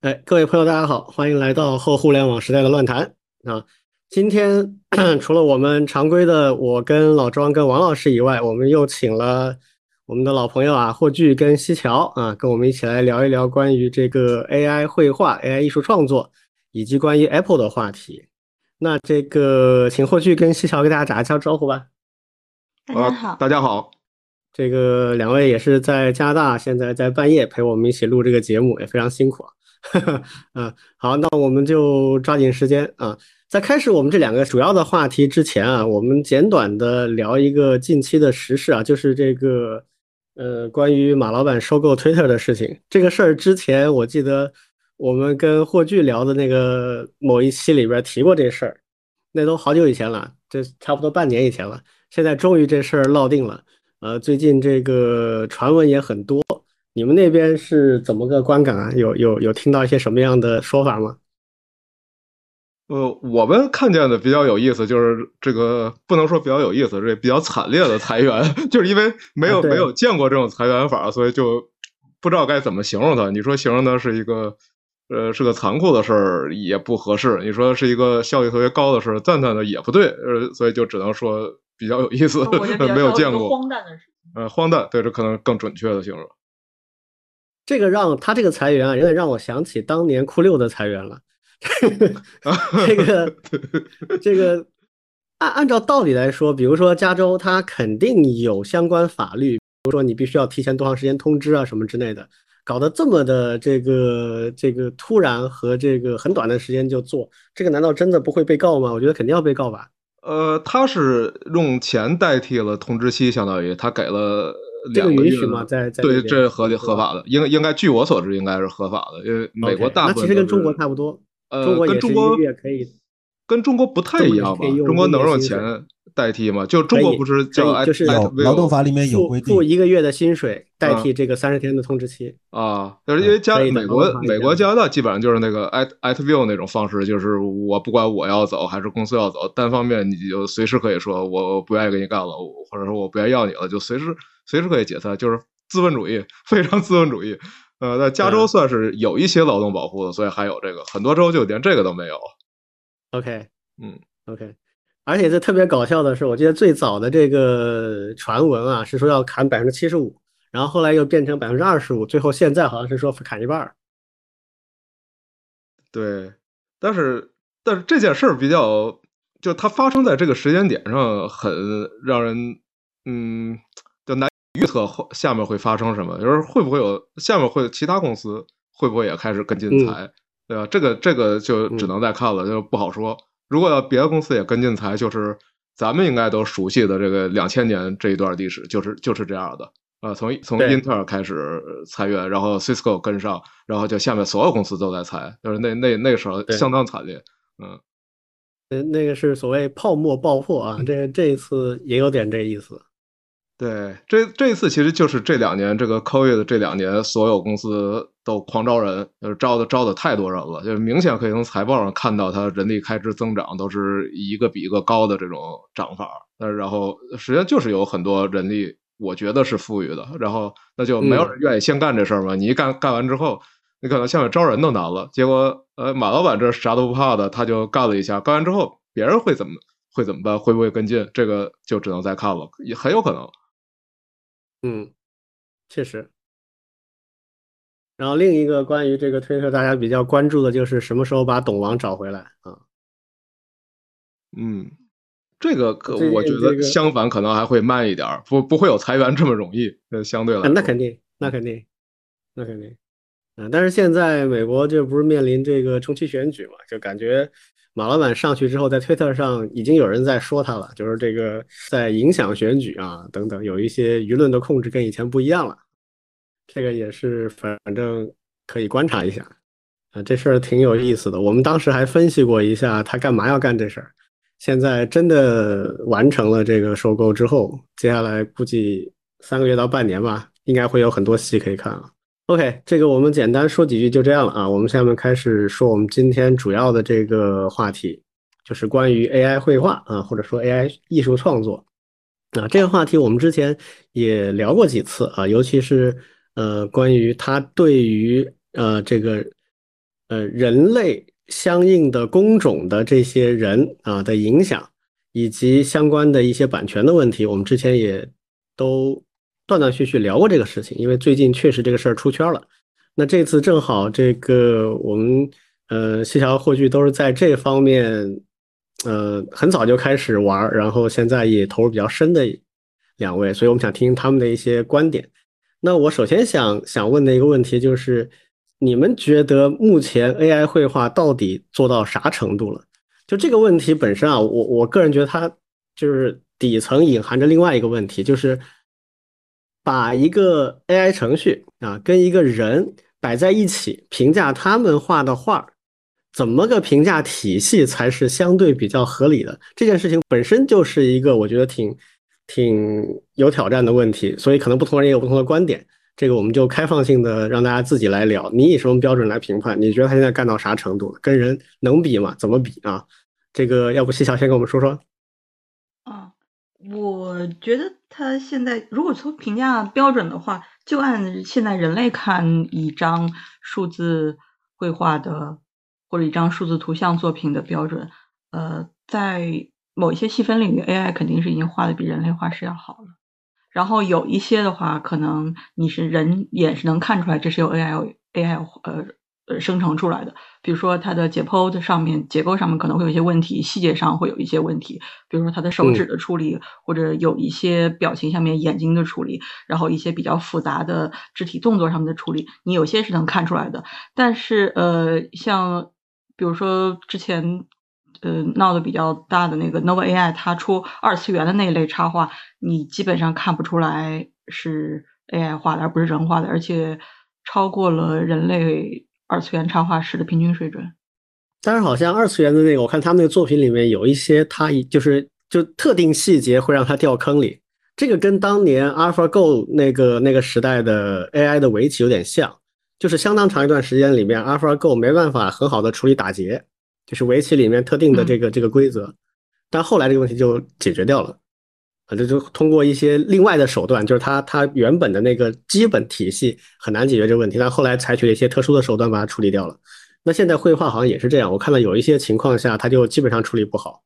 哎，各位朋友，大家好，欢迎来到后互联网时代的乱谈啊！今天 除了我们常规的我跟老庄跟王老师以外，我们又请了我们的老朋友啊，霍炬跟西桥啊，跟我们一起来聊一聊关于这个 AI 绘画、AI 艺术创作以及关于 Apple 的话题。那这个，请霍炬跟西桥给大家打一下招呼吧。大家好，大家好。这个两位也是在加拿大，现在在半夜陪我们一起录这个节目，也非常辛苦啊。嗯，好，那我们就抓紧时间啊，在开始我们这两个主要的话题之前啊，我们简短的聊一个近期的时事啊，就是这个呃，关于马老板收购 Twitter 的事情。这个事儿之前我记得我们跟霍炬聊的那个某一期里边提过这事儿，那都好久以前了，这差不多半年以前了。现在终于这事儿落定了，呃，最近这个传闻也很多。你们那边是怎么个观感啊？有有有听到一些什么样的说法吗？呃，我们看见的比较有意思，就是这个不能说比较有意思，这比较惨烈的裁员，就是因为没有没有见过这种裁员法，所以就不知道该怎么形容它。你说形容它是一个呃是个残酷的事儿也不合适，你说是一个效率特别高的事儿赞叹的也不对，呃，所以就只能说比较有意思，没有见过荒诞的事呃，荒诞，对，这可能更准确的形容。这个让他这个裁员啊，有点让我想起当年酷六的裁员了。这个 这个按按照道理来说，比如说加州，它肯定有相关法律，比如说你必须要提前多长时间通知啊什么之类的。搞得这么的这个这个突然和这个很短的时间就做，这个难道真的不会被告吗？我觉得肯定要被告吧。呃，他是用钱代替了通知期，相当于他给了。这个允许吗？在在对，这是合合法的，应应该据我所知应该是合法的，因为美国大部分其实跟中国差不多，呃，跟中国也可以，跟中国不太一样吧？中国能用钱代替吗？就中国不是叫就是劳动法里面有规定，付一个月的薪水代替这个三十天的通知期啊，就是因为加美国美国加拿大基本上就是那个 at at will 那种方式，就是我不管我要走还是公司要走，单方面你就随时可以说我不愿意跟你干了，或者说我不愿意要你了，就随时。随时可以解散，就是资本主义，非常资本主义。呃，在加州算是有一些劳动保护的，所以还有这个，很多州就连这个都没有。OK，嗯，OK。而且这特别搞笑的是，我记得最早的这个传闻啊，是说要砍百分之七十五，然后后来又变成百分之二十五，最后现在好像是说砍一半。对，但是但是这件事儿比较，就它发生在这个时间点上，很让人嗯。预测后下面会发生什么？就是会不会有下面会其他公司会不会也开始跟进裁，对吧？这个这个就只能再看了，就不好说。如果要别的公司也跟进裁，就是咱们应该都熟悉的这个两千年这一段历史，就是就是这样的啊。从从英特尔开始裁员，然后 Cisco 跟上，然后就下面所有公司都在裁，就是那那那时候相当惨烈。嗯，那那个是所谓泡沫爆破啊，这这一次也有点这意思。对，这这一次其实就是这两年这个 COVID 的这两年，所有公司都狂招人，就是招的招的太多人了，就是明显可以从财报上看到，它人力开支增长都是一个比一个高的这种涨法。那，然后实际上就是有很多人力，我觉得是富裕的，然后那就没有人愿意先干这事儿嘛。你一干干完之后，你可能下面招人都难了。结果呃，马老板这啥都不怕的，他就干了一下，干完之后别人会怎么会怎么办？会不会跟进？这个就只能再看了，也很有可能。嗯，确实。然后另一个关于这个推特，大家比较关注的就是什么时候把董王找回来啊？嗯，这个可我觉得相反，可能还会慢一点，不不会有裁员这么容易。呃，相对来，那肯定，那肯定，那肯定。嗯，但是现在美国这不是面临这个中期选举嘛，就感觉。马老板上去之后，在推特上已经有人在说他了，就是这个在影响选举啊等等，有一些舆论的控制跟以前不一样了。这个也是反正可以观察一下啊，这事儿挺有意思的。我们当时还分析过一下他干嘛要干这事儿。现在真的完成了这个收购之后，接下来估计三个月到半年吧，应该会有很多戏可以看了。OK，这个我们简单说几句就这样了啊。我们下面开始说我们今天主要的这个话题，就是关于 AI 绘画啊，或者说 AI 艺术创作啊。这个话题我们之前也聊过几次啊，尤其是呃关于它对于呃这个呃人类相应的工种的这些人啊的影响，以及相关的一些版权的问题，我们之前也都断断续续聊过这个事情，因为最近确实这个事儿出圈了。那这次正好这个我们呃谢桥霍炬都是在这方面。呃，很早就开始玩，然后现在也投入比较深的两位，所以我们想听他们的一些观点。那我首先想想问的一个问题就是，你们觉得目前 AI 绘画到底做到啥程度了？就这个问题本身啊，我我个人觉得它就是底层隐含着另外一个问题，就是把一个 AI 程序啊跟一个人摆在一起，评价他们画的画。怎么个评价体系才是相对比较合理的？这件事情本身就是一个我觉得挺挺有挑战的问题，所以可能不同人也有不同的观点。这个我们就开放性的让大家自己来聊。你以什么标准来评判？你觉得他现在干到啥程度？跟人能比吗？怎么比啊？这个要不西桥先跟我们说说。我觉得他现在如果从评价标准的话，就按现在人类看一张数字绘画的。或者一张数字图像作品的标准，呃，在某一些细分领域，AI 肯定是已经画的比人类画师要好了。然后有一些的话，可能你是人眼是能看出来这是由 AI AI 呃呃生成出来的。比如说它的解剖的上面结构上面可能会有一些问题，细节上会有一些问题。比如说它的手指的处理，或者有一些表情下面眼睛的处理，然后一些比较复杂的肢体动作上面的处理，你有些是能看出来的。但是呃，像比如说之前，呃，闹得比较大的那个 Nova AI，它出二次元的那一类插画，你基本上看不出来是 AI 画的，而不是人画的，而且超过了人类二次元插画师的平均水准。但是好像二次元的那个，我看他们那个作品里面有一些，它就是就特定细节会让他掉坑里。这个跟当年 AlphaGo 那个那个时代的 AI 的围棋有点像。就是相当长一段时间里面，AlphaGo 没办法很好的处理打劫，就是围棋里面特定的这个这个规则。但后来这个问题就解决掉了，啊，这就通过一些另外的手段，就是它它原本的那个基本体系很难解决这个问题，但后来采取了一些特殊的手段把它处理掉了。那现在绘画好像也是这样，我看到有一些情况下，它就基本上处理不好。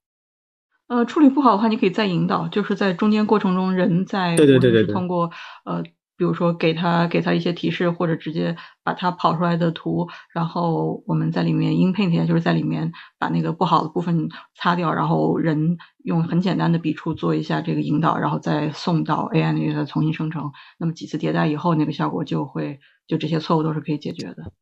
呃，处理不好的话，你可以再引导，就是在中间过程中人在对对对对通过呃。比如说，给他给他一些提示，或者直接把他跑出来的图，然后我们在里面 inpaint 一下，就是在里面把那个不好的部分擦掉，然后人用很简单的笔触做一下这个引导，然后再送到 AI 那边再重新生成。那么几次迭代以后，那个效果就会就这些错误都是可以解决的。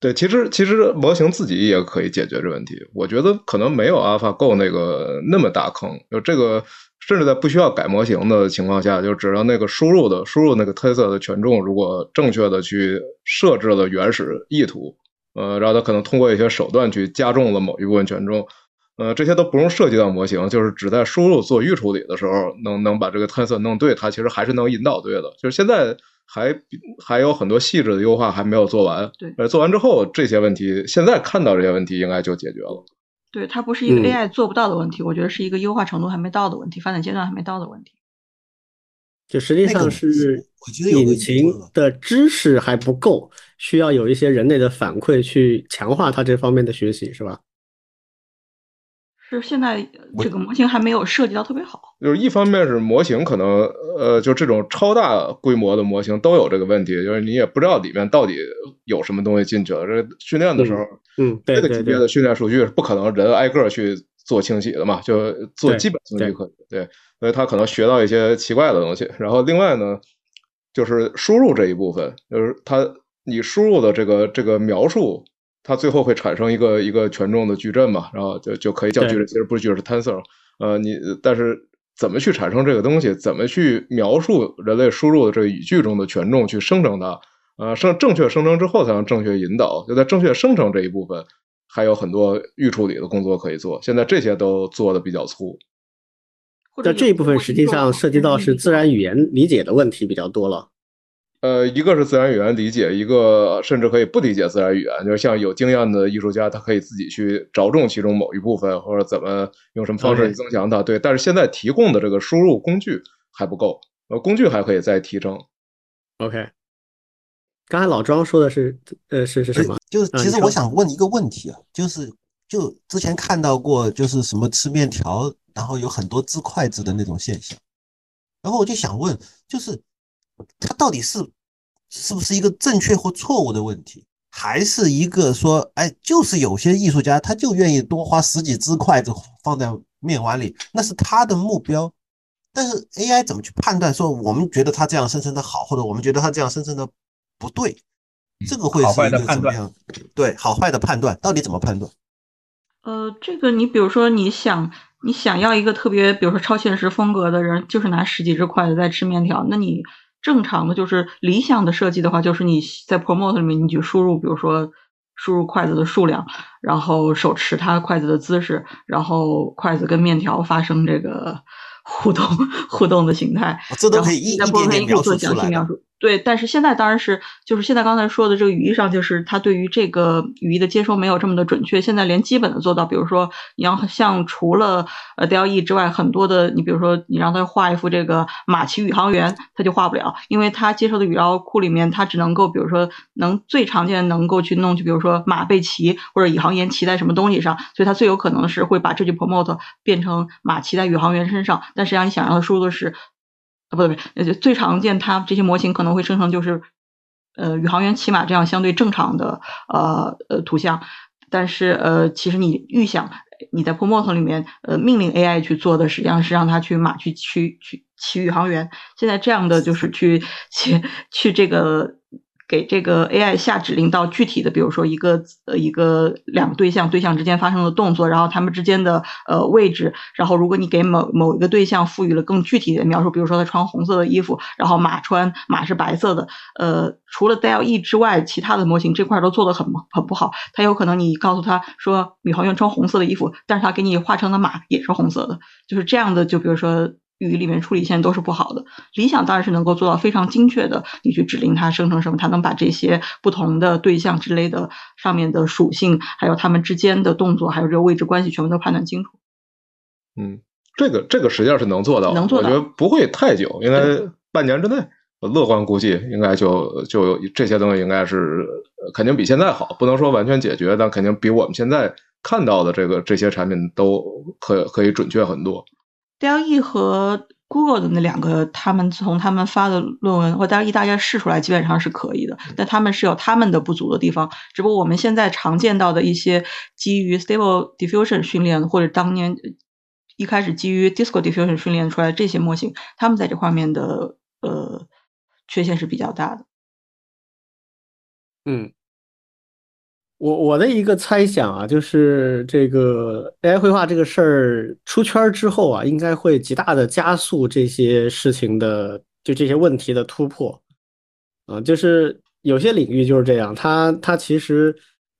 对，其实其实模型自己也可以解决这问题。我觉得可能没有 AlphaGo 那个那么大坑，就这个。甚至在不需要改模型的情况下，就只要那个输入的输入那个特色的权重，如果正确的去设置了原始意图，呃，然后它可能通过一些手段去加重了某一部分权重，呃，这些都不用涉及到模型，就是只在输入做预处理的时候，能能把这个特色弄对，它其实还是能引导对的。就是现在还还有很多细致的优化还没有做完，对，呃，做完之后这些问题，现在看到这些问题应该就解决了。对，它不是一个 AI 做不到的问题，我觉得是一个优化程度还没到的问题，发展阶段还没到的问题。就实际上是引擎的知识还不够，需要有一些人类的反馈去强化它这方面的学习，是吧？是现在这个模型还没有设计到特别好，就是一方面是模型可能呃，就这种超大规模的模型都有这个问题，就是你也不知道里面到底有什么东西进去了。这训练的时候，嗯，这个级别的训练数据是不可能人挨个去做清洗的嘛，就做基本清洗可以，对，所以他可能学到一些奇怪的东西。然后另外呢，就是输入这一部分，就是他你输入的这个这个描述。它最后会产生一个一个权重的矩阵嘛，然后就就可以叫矩阵，其实不是矩阵，是 tensor。呃，你但是怎么去产生这个东西？怎么去描述人类输入的这个语句中的权重，去生成它？呃，生正确生成之后才能正确引导。就在正确生成这一部分，还有很多预处理的工作可以做。现在这些都做的比较粗。那这一部分实际上涉及到是自然语言理解的问题比较多了。呃，一个是自然语言理解，一个甚至可以不理解自然语言，就是像有经验的艺术家，他可以自己去着重其中某一部分，或者怎么用什么方式去增强它。对，但是现在提供的这个输入工具还不够，呃，工具还可以再提升。OK，刚才老庄说的是，呃，是是什么？就是其实我想问一个问题啊，就是就之前看到过，就是什么吃面条，然后有很多支筷子的那种现象，然后我就想问，就是它到底是是不是一个正确或错误的问题，还是一个说，哎，就是有些艺术家他就愿意多花十几支筷子放在面碗里，那是他的目标。但是 AI 怎么去判断说我们觉得他这样生成的好，或者我们觉得他这样生成的不对？这个会好是一坏的判断个怎么样？对，好坏的判断到底怎么判断？呃，这个你比如说你想你想要一个特别，比如说超现实风格的人，就是拿十几只筷子在吃面条，那你正常的就是理想的设计的话，就是你在 Promote 里面你去输入，比如说输入筷子的数量，然后手持它筷子的姿势，然后筷子跟面条发生这个 互动互动的形态，哦这都可以一在一点做述出来的。详细描述。对，但是现在当然是，就是现在刚才说的这个语义上，就是它对于这个语义的接收没有这么的准确。现在连基本的做到，比如说你要像除了呃 DLE 之外，很多的，你比如说你让它画一幅这个马骑宇航员，它就画不了，因为它接受的语料库里面，它只能够比如说能最常见能够去弄，就比如说马被骑或者宇航员骑在什么东西上，所以它最有可能是会把这句 promote 变成马骑在宇航员身上，但实际上你想让它输入的是。不对不对，呃，就最常见它这些模型可能会生成就是，呃，宇航员骑马这样相对正常的呃呃图像，但是呃，其实你预想你在 Promote 里面呃命令 AI 去做的，实际上是让它去马去去去骑宇航员。现在这样的就是去去去这个。给这个 AI 下指令到具体的，比如说一个呃一个两个对象对象之间发生的动作，然后他们之间的呃位置，然后如果你给某某一个对象赋予了更具体的描述，比如说他穿红色的衣服，然后马穿马是白色的，呃，除了 DLE 之外，其他的模型这块都做的很很不好。它有可能你告诉他说宇航员穿红色的衣服，但是他给你画成的马也是红色的，就是这样的。就比如说。语义里面处理现在都是不好的。理想当然是能够做到非常精确的，你去指令它生成什么，它能把这些不同的对象之类的上面的属性，还有它们之间的动作，还有这个位置关系，全部都判断清楚。嗯，这个这个实际上是能做到，能做到我觉得不会太久，应该半年之内，我乐观估计应该就就有这些东西应该是呃肯定比现在好，不能说完全解决，但肯定比我们现在看到的这个这些产品都可可以准确很多。DLE 和 Google 的那两个，他们从他们发的论文或 DLE 大家试出来，基本上是可以的，但他们是有他们的不足的地方。只不过我们现在常见到的一些基于 Stable Diffusion 训练，或者当年一开始基于 Disco Diffusion 训练出来的这些模型，他们在这方面的呃缺陷是比较大的。嗯，我我的一个猜想啊，就是这个 AI 绘画这个事儿出圈之后啊，应该会极大的加速这些事情的，就这些问题的突破。啊，就是有些领域就是这样，它它其实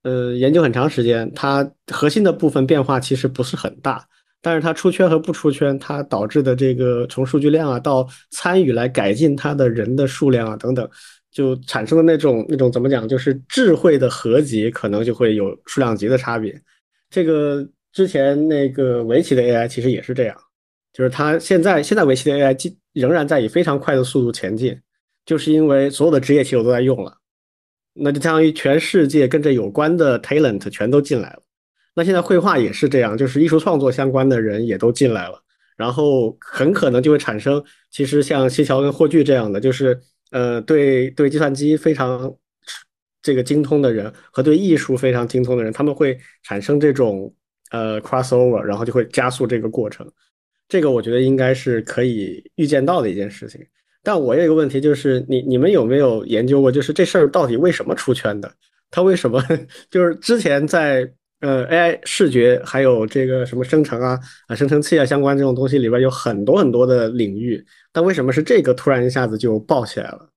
呃研究很长时间，它核心的部分变化其实不是很大，但是它出圈和不出圈，它导致的这个从数据量啊到参与来改进它的人的数量啊等等。就产生的那种那种怎么讲，就是智慧的合集，可能就会有数量级的差别。这个之前那个围棋的 AI 其实也是这样，就是它现在现在围棋的 AI 仍然在以非常快的速度前进，就是因为所有的职业棋手都在用了，那就相当于全世界跟这有关的 talent 全都进来了。那现在绘画也是这样，就是艺术创作相关的人也都进来了，然后很可能就会产生，其实像西桥跟霍炬这样的，就是。呃，对对，计算机非常这个精通的人和对艺术非常精通的人，他们会产生这种呃 crossover，然后就会加速这个过程。这个我觉得应该是可以预见到的一件事情。但我有一个问题，就是你你们有没有研究过，就是这事儿到底为什么出圈的？它为什么 就是之前在呃 AI 视觉还有这个什么生成啊啊生成器啊相关这种东西里边有很多很多的领域。但为什么是这个突然一下子就爆起来了？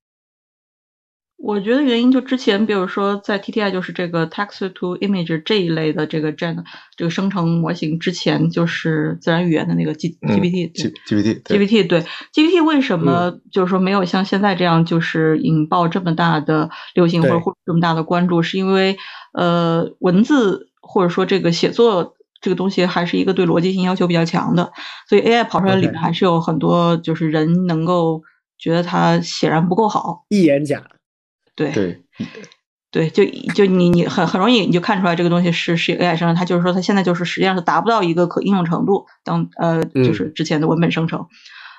我觉得原因就之前，比如说在 TTI 就是这个 text to image 这一类的这个 gen 这个生成模型之前，就是自然语言的那个 G GPT G GPT GPT 对 GPT 为什么就是说没有像现在这样就是引爆这么大的流行或者这么大的关注？是因为呃文字或者说这个写作。这个东西还是一个对逻辑性要求比较强的，所以 AI 跑出来里面还是有很多就是人能够觉得它显然不够好，一眼假。对对，对，就就你你很很容易你就看出来这个东西是是 AI 生成，它就是说它现在就是实际上是达不到一个可应用程度，当呃就是之前的文本生成，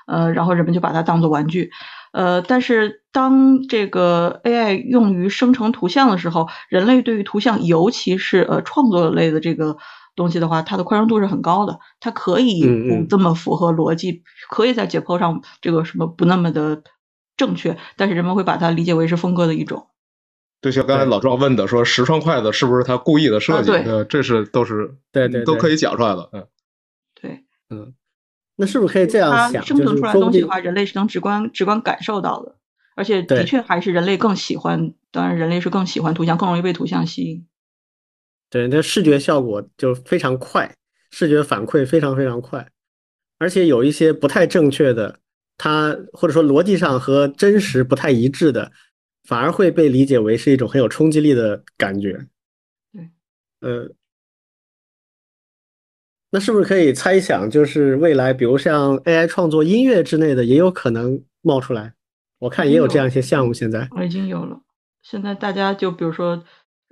呃，然后人们就把它当做玩具，呃，但是当这个 AI 用于生成图像的时候，人类对于图像，尤其是呃创作类的这个东西的话，它的宽容度是很高的，它可以不这么符合逻辑，可以在解剖上这个什么不那么的正确，但是人们会把它理解为是风格的一种。就像刚才老庄问的，说十双筷子是不是他故意的设计？啊对呃这是都是对对对都可以讲出来的。嗯，对，嗯，那是不是可以这样想？它生成出来东西的话，人类是能直观直观感受到的，而且的确还是人类更喜欢，当然人类是更喜欢图像，更容易被图像吸引。对，那视觉效果就非常快，视觉反馈非常非常快，而且有一些不太正确的，它或者说逻辑上和真实不太一致的，反而会被理解为是一种很有冲击力的感觉。对，呃，那是不是可以猜想，就是未来，比如像 AI 创作音乐之类的，也有可能冒出来？我看也有这样一些项目，现在。我已经有了。现在大家就比如说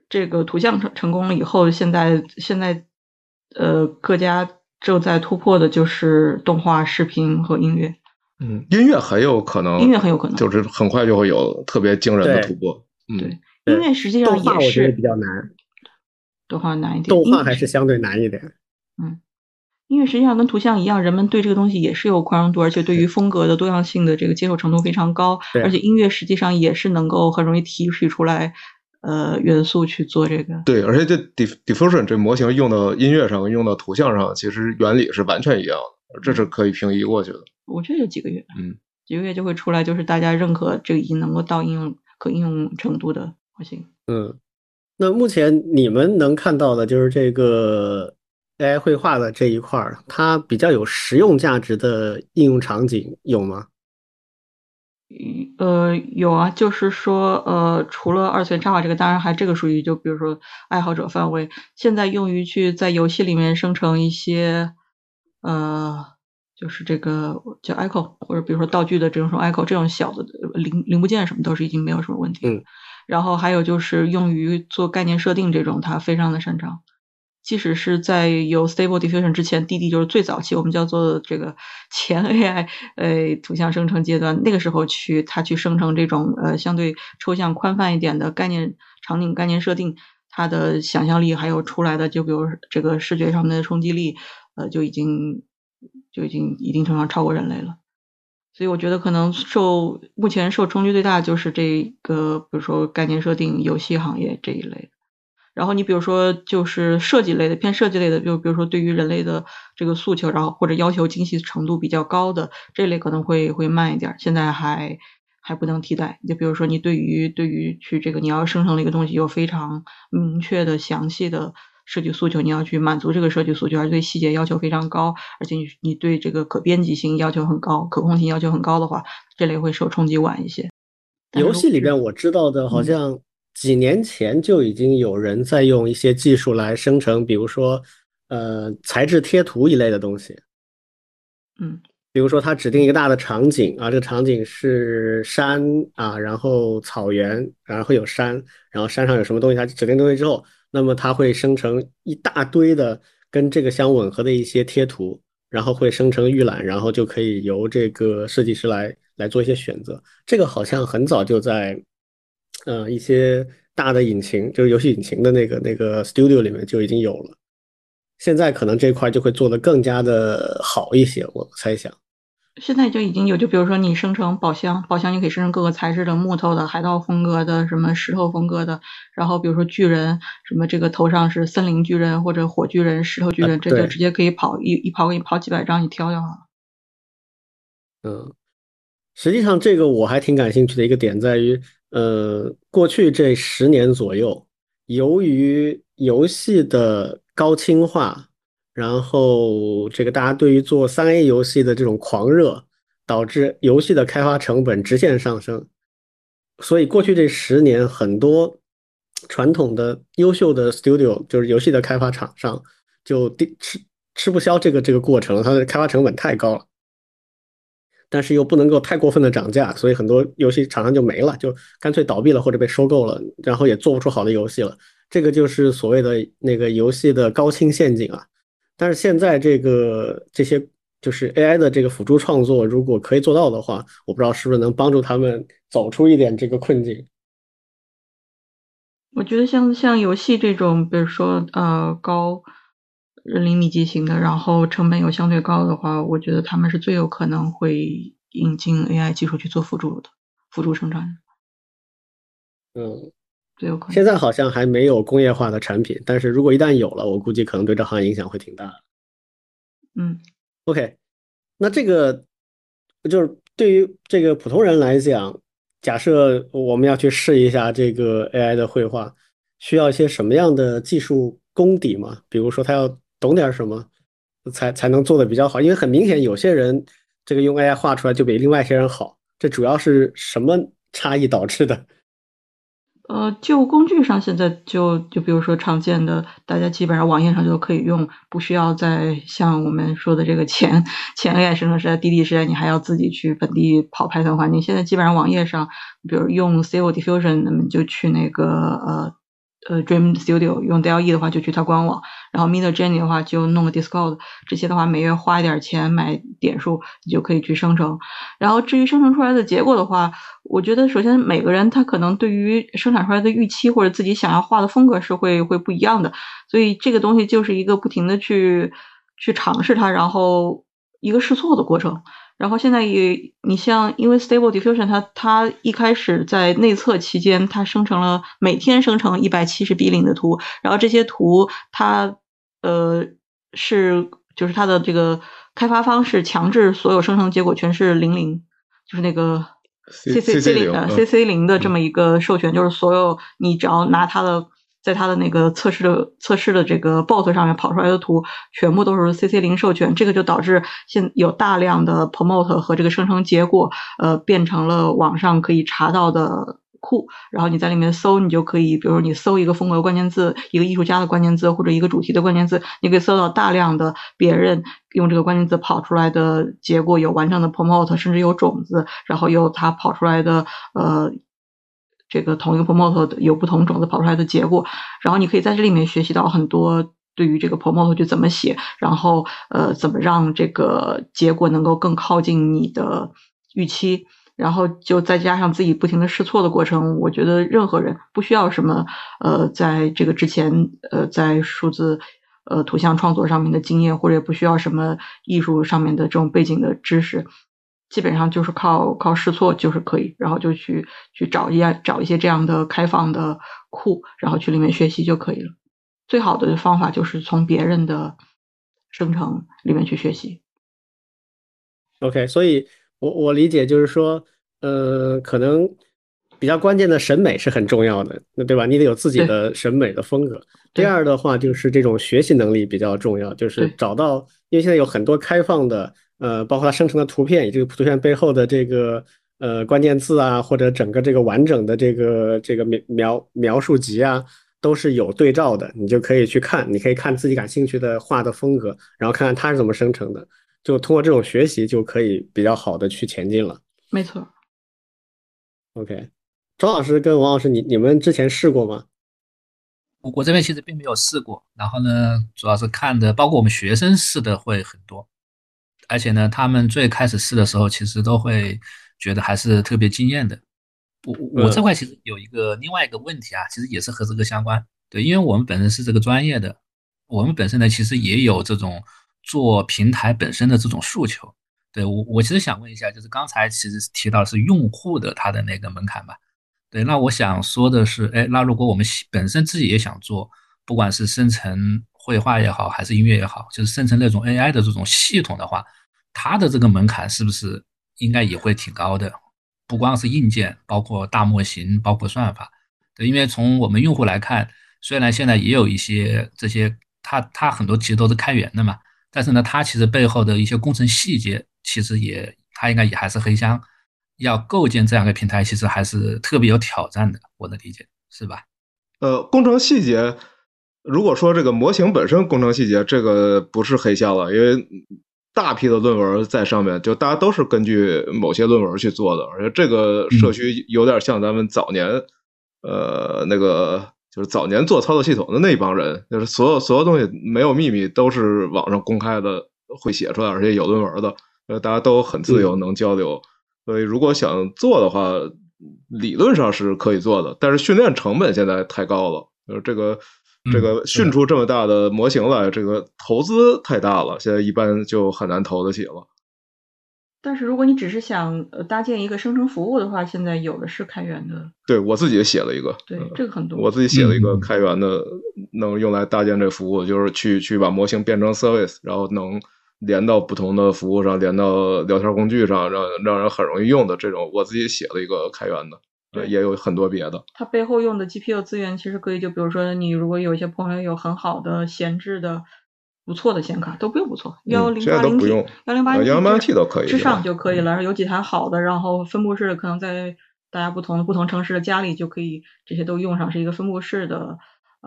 这个图像成成功了以后，现在现在呃各家正在突破的就是动画、视频和音乐。嗯，音乐很有可能，音乐很有可能就是很快就会有特别惊人的突破。嗯，对，音乐实际上动画我也是比较难，动画难一点，动画还是相对难一点。嗯，音乐实际上跟图像一样，人们对这个东西也是有宽容度，而且对于风格的多样性的这个接受程度非常高。对而且音乐实际上也是能够很容易提取出来呃元素去做这个。对，而且这 diff diffusion 这模型用到音乐上、用到图像上，其实原理是完全一样的，这是可以平移过去的。我觉得有几个月，嗯，几个月就会出来，就是大家认可这个已经能够到应用可应用程度的模型。嗯，那目前你们能看到的就是这个 AI 绘画的这一块儿，它比较有实用价值的应用场景有吗？呃，有啊，就是说，呃，除了二次元插画这个，当然还这个属于就比如说爱好者范围。现在用于去在游戏里面生成一些，呃，就是这个叫 echo 或者比如说道具的这种 echo 这种小的呃零零部件什么都是已经没有什么问题。嗯。然后还有就是用于做概念设定这种，它非常的擅长。即使是在有 Stable Diffusion 之前，，D D 就是最早期我们叫做这个 前 AI 呃图像生成阶段，那个时候去它去生成这种呃相对抽象宽泛一点的概念场景概念设定，它的想象力还有出来的就比如这个视觉上面的冲击力，呃就已经就已经一定程度上超过人类了。所以我觉得可能受目前受冲击最大就是这个，比如说概念设定、游戏行业这一类。然后你比如说就是设计类的，偏设计类的，就比如说对于人类的这个诉求，然后或者要求精细程度比较高的这类可能会会慢一点，现在还还不能替代。就比如说你对于对于去这个你要生成了一个东西有非常明确的详细的设计诉求，你要去满足这个设计诉求，而对细节要求非常高，而且你你对这个可编辑性要求很高，可控性要求很高的话，这类会受冲击晚一些。游戏里边我知道的，好嗯像几年前就已经有人在用一些技术来生成，比如说呃材质贴图一类的东西。嗯比如说，它指定一个大的场景啊，这个场景是山啊，然后草原，然后会有山，然后山上有什么东西，它指定东西之后，那么它会生成一大堆的跟这个相吻合的一些贴图，然后会生成预览，然后就可以由这个设计师来来做一些选择。这个好像很早就在呃一些大的引擎，就是游戏引擎的那个那个 Studio 里面就已经有了。现在可能这块就会做得更加的好一些，我猜想。现在就已经有，就比如说你生成宝箱，宝箱你可以生成各个材质的，木头的、海盗风格的、什么石头风格的，然后比如说巨人，什么这个头上是森林巨人或者火巨人、石头巨人，这就直接可以跑一一跑给你跑几百张，你挑就好了。嗯，实际上这个我还挺感兴趣的一个点在于，呃，过去这十年左右，由于游戏的高清化，然后这个大家对于做三 A 游戏的这种狂热，导致游戏的开发成本直线上升。所以过去这十年，很多传统的优秀的 studio，就是游戏的开发厂商，就吃吃不消这个这个过程，它的开发成本太高了。但是又不能够太过分的涨价，所以很多游戏厂商就没了，就干脆倒闭了或者被收购了，然后也做不出好的游戏了。这个就是所谓的那个游戏的高清陷阱啊。但是现在这个这些就是 AI 的这个辅助创作，如果可以做到的话，我不知道是不是能帮助他们走出一点这个困境。我觉得像像游戏这种，比如说呃高人力密集型的，然后成本又相对高的话，我觉得他们是最有可能会引进 AI 技术去做辅助的辅助生产。嗯，最有可能。现在好像还没有工业化的产品，但是如果一旦有了，我估计可能对这行业影响会挺大的。嗯，OK，那这个就是对于这个普通人来讲。假设我们要去试一下这个 AI 的绘画，需要一些什么样的技术功底吗？比如说他要懂点什么，才才能做的比较好？因为很明显，有些人这个用 AI 画出来就比另外一些人好，这主要是什么差异导致的？呃，就工具上，现在就就比如说常见的，大家基本上网页上就可以用，不需要再像我们说的这个前前 AI 生成时代、滴滴时代，你还要自己去本地跑 Python 环境。现在基本上网页上，比如用 Stable Diffusion，那么就去那个呃。呃，Dream Studio 用 DLE 的话就去它官网，然后 Midjourney 的话就弄个 Discord，这些的话每月花一点钱买点数，你就可以去生成。然后至于生成出来的结果的话，我觉得首先每个人他可能对于生产出来的预期或者自己想要画的风格是会会不一样的，所以这个东西就是一个不停的去去尝试它，然后一个试错的过程。然后现在也，你像因为 Stable Diffusion 它它一开始在内测期间，它生成了每天生成一百七十比零的图，然后这些图它呃是就是它的这个开发方式强制所有生成结果全是零零，就是那个 C C C 零的 C C 零的这么一个授权，就是所有你只要拿它的。在它的那个测试的测试的这个 bot 上面跑出来的图，全部都是 CC 零授权，这个就导致现有大量的 promote 和这个生成结果，呃，变成了网上可以查到的库。然后你在里面搜，你就可以，比如说你搜一个风格关键字，一个艺术家的关键字，或者一个主题的关键字，你可以搜到大量的别人用这个关键字跑出来的结果，有完整的 promote，甚至有种子，然后有它跑出来的呃。这个同一个 promote 有不同种子跑出来的结果，然后你可以在这里面学习到很多对于这个 promote 就怎么写，然后呃怎么让这个结果能够更靠近你的预期，然后就再加上自己不停的试错的过程，我觉得任何人不需要什么呃在这个之前呃在数字呃图像创作上面的经验，或者也不需要什么艺术上面的这种背景的知识。基本上就是靠靠试错就是可以，然后就去去找一找一些这样的开放的库，然后去里面学习就可以了。最好的方法就是从别人的生成里面去学习。OK，所以我我理解就是说，呃，可能比较关键的审美是很重要的，那对吧？你得有自己的审美的风格。第二的话就是这种学习能力比较重要，就是找到，因为现在有很多开放的。呃，包括它生成的图片，以这个图片背后的这个呃关键字啊，或者整个这个完整的这个这个描描描述集啊，都是有对照的，你就可以去看，你可以看自己感兴趣的画的风格，然后看看它是怎么生成的，就通过这种学习就可以比较好的去前进了。没错。OK，周老师跟王老师，你你们之前试过吗？我我这边其实并没有试过，然后呢，主要是看的，包括我们学生试的会很多。而且呢，他们最开始试的时候，其实都会觉得还是特别惊艳的。我我这块其实有一个另外一个问题啊，其实也是和这个相关。对，因为我们本身是这个专业的，我们本身呢其实也有这种做平台本身的这种诉求。对我我其实想问一下，就是刚才其实提到是用户的他的那个门槛吧？对，那我想说的是，哎，那如果我们本身自己也想做，不管是生成绘画也好，还是音乐也好，就是生成那种 AI 的这种系统的话。它的这个门槛是不是应该也会挺高的？不光是硬件，包括大模型，包括算法。对，因为从我们用户来看，虽然现在也有一些这些，它它很多其实都是开源的嘛，但是呢，它其实背后的一些工程细节，其实也它应该也还是黑箱。要构建这样一个平台，其实还是特别有挑战的。我的理解是吧？呃，工程细节，如果说这个模型本身工程细节，这个不是黑箱了，因为。大批的论文在上面，就大家都是根据某些论文去做的，而且这个社区有点像咱们早年，呃，那个就是早年做操作系统的那帮人，就是所有所有东西没有秘密，都是网上公开的，会写出来，而且有论文的，呃，大家都很自由，能交流。所以如果想做的话，理论上是可以做的，但是训练成本现在太高了，呃，这个。这个训出这么大的模型来，这个投资太大了，现在一般就很难投得起了。但是如果你只是想呃搭建一个生成服务的话，现在有的是开源的。对我自己写了一个，对这个很多。我自己写了一个开源的，能用来搭建这服务，就是去去把模型变成 service，然后能连到不同的服务上，连到聊天工具上，让让人很容易用的这种，我自己写了一个开源的。对，也有很多别的。它背后用的 GPU 资源其实可以，就比如说你如果有一些朋友有很好的闲置的不错的显卡，都不用不错，幺零八零 T、幺零八零 T 都可以之上就可以了。然后有几台好的，然后分布式可能在大家不同不同城市的家里就可以这些都用上，是一个分布式的。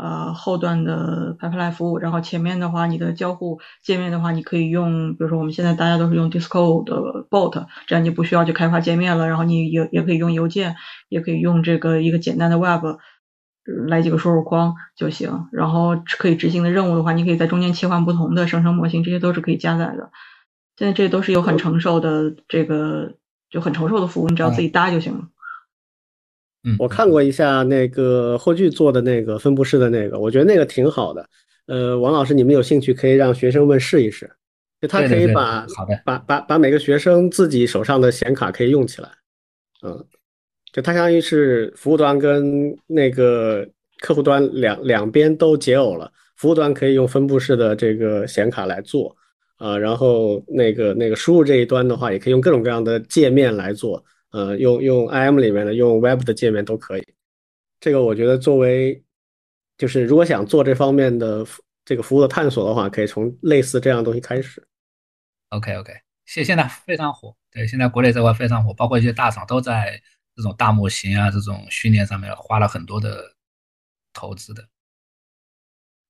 呃，后端的 pipeline 服务，然后前面的话，你的交互界面的话，你可以用，比如说我们现在大家都是用 Discord 的 bot，这样你不需要去开发界面了，然后你也也可以用邮件，也可以用这个一个简单的 web 来几个输入框就行，然后可以执行的任务的话，你可以在中间切换不同的生成模型，这些都是可以加载的。现在这都是有很成熟的这个就很成熟的服务，你只要自己搭就行了。嗯，我看过一下那个霍炬做的那个分布式的那个，我觉得那个挺好的。呃，王老师，你们有兴趣可以让学生们试一试，就他可以把好的把把把每个学生自己手上的显卡可以用起来。嗯，就它相当于是服务端跟那个客户端两两边都解耦了，服务端可以用分布式的这个显卡来做啊，然后那个那个输入这一端的话，也可以用各种各样的界面来做。呃，用用 IM 里面的，用 Web 的界面都可以。这个我觉得作为，就是如果想做这方面的这个服务的探索的话，可以从类似这样的东西开始。OK OK，现现在非常火，对，现在国内这块非常火，包括一些大厂都在这种大模型啊这种训练上面花了很多的投资的。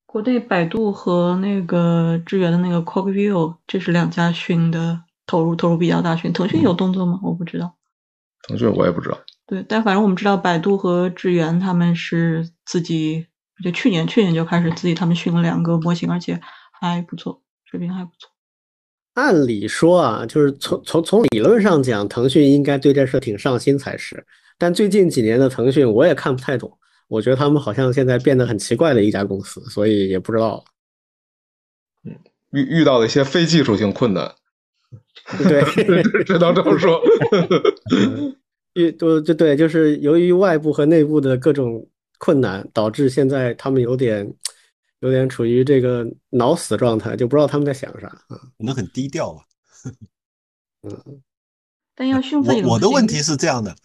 国内百度和那个支援的那个 Cockview 这是两家训的投入投入比较大，训腾讯有动作吗？我不知道。腾讯我也不知道，对，但反正我们知道百度和智源他们是自己，就去年去年就开始自己他们训了两个模型，而且还不错，水平还不错。按理说啊，就是从从从理论上讲，腾讯应该对这事挺上心才是。但最近几年的腾讯我也看不太懂，我觉得他们好像现在变得很奇怪的一家公司，所以也不知道。嗯，遇遇到了一些非技术性困难。对，只能这么说。一都就对，就是由于外部和内部的各种困难，导致现在他们有点有点处于这个脑死状态，就不知道他们在想啥啊。可能很低调吧。嗯，但要驯服我我的问题是这样的，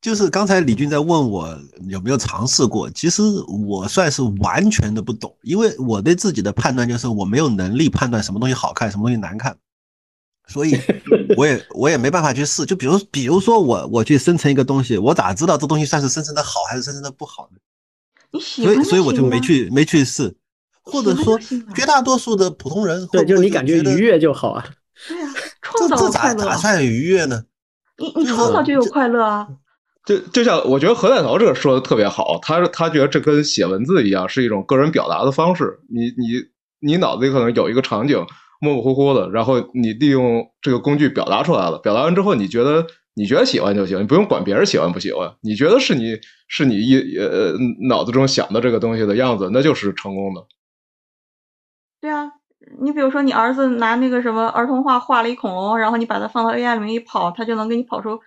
就是刚才李军在问我有没有尝试过，其实我算是完全的不懂，因为我对自己的判断就是我没有能力判断什么东西好看，什么东西难看。所以，我也 我也没办法去试。就比如，比如说我我去生成一个东西，我咋知道这东西算是生成的好还是生成的不好呢？你喜欢，所以所以我就没去没去试。或者说，绝大多数的普通人，对，就是你感觉愉悦就好啊。对啊，创造快乐。这咋咋算愉悦呢？你你创造就有快乐啊。就就像我觉得何大头这个说的特别好，他他觉得这跟写文字一样，是一种个人表达的方式。你你你脑子里可能有一个场景。模模糊糊的，然后你利用这个工具表达出来了。表达完之后，你觉得你觉得喜欢就行，你不用管别人喜欢不喜欢。你觉得是你是你一呃脑子中想的这个东西的样子，那就是成功的。对啊，你比如说你儿子拿那个什么儿童画画了一恐龙，然后你把它放到 AI 里面一跑，它就能给你跑出呃。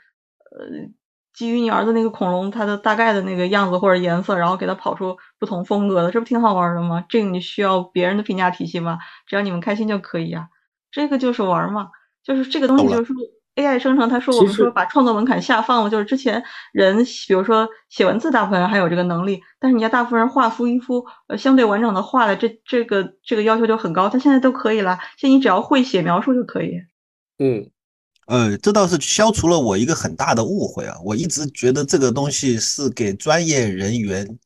基于你儿子那个恐龙，它的大概的那个样子或者颜色，然后给它跑出不同风格的，这不挺好玩的吗？这个你需要别人的评价体系吗？只要你们开心就可以呀。这个就是玩嘛，就是这个东西就是 AI 生成。他说我们说把创作门槛下放了，就是之前人比如说写文字，大部分人还有这个能力，但是你要大部分人画出一幅呃相对完整的画来，这这个这个要求就很高。他现在都可以了，现在你只要会写描述就可以。嗯。呃，这倒是消除了我一个很大的误会啊！我一直觉得这个东西是给专业人员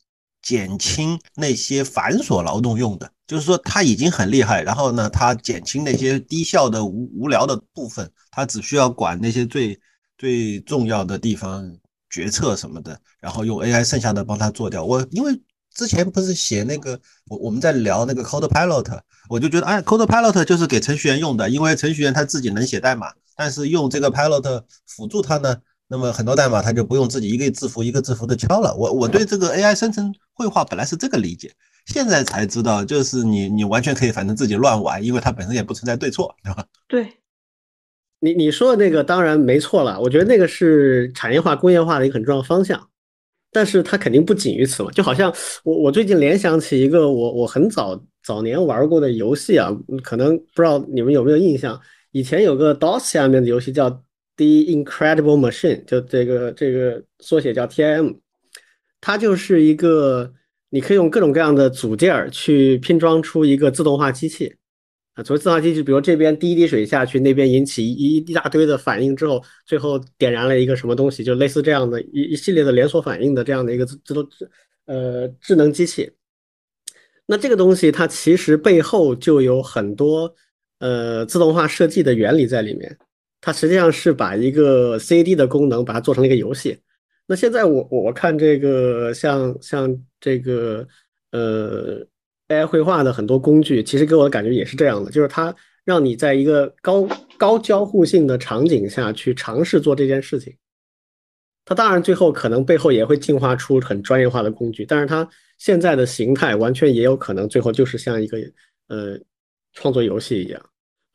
减轻那些繁琐劳动用的，就是说他已经很厉害，然后呢，他减轻那些低效的无无聊的部分，他只需要管那些最最重要的地方决策什么的，然后用 AI 剩下的帮他做掉。我因为之前不是写那个我我们在聊那个 Codepilot，我就觉得哎，Codepilot 就是给程序员用的，因为程序员他自己能写代码，但是用这个 Pilot 辅助它呢。那么很多代码它就不用自己一个字符一个字符的敲了。我我对这个 AI 生成绘画本来是这个理解，现在才知道，就是你你完全可以反正自己乱玩，因为它本身也不存在对错，对吧？对，你你说的那个当然没错了，我觉得那个是产业化、工业化的一个很重要方向，但是它肯定不仅于此嘛。就好像我我最近联想起一个我我很早早年玩过的游戏啊，可能不知道你们有没有印象，以前有个 DOS 下面的游戏叫。The Incredible Machine 就这个这个缩写叫 TIM，它就是一个你可以用各种各样的组件去拼装出一个自动化机器啊。所谓自动化机器，比如这边滴一滴水下去，那边引起一一大堆的反应之后，最后点燃了一个什么东西，就类似这样的一一系列的连锁反应的这样的一个自自动呃智能机器。那这个东西它其实背后就有很多呃自动化设计的原理在里面。它实际上是把一个 CAD 的功能把它做成了一个游戏。那现在我我看这个像像这个呃 AI 绘画的很多工具，其实给我的感觉也是这样的，就是它让你在一个高高交互性的场景下去尝试做这件事情。它当然最后可能背后也会进化出很专业化的工具，但是它现在的形态完全也有可能最后就是像一个呃创作游戏一样。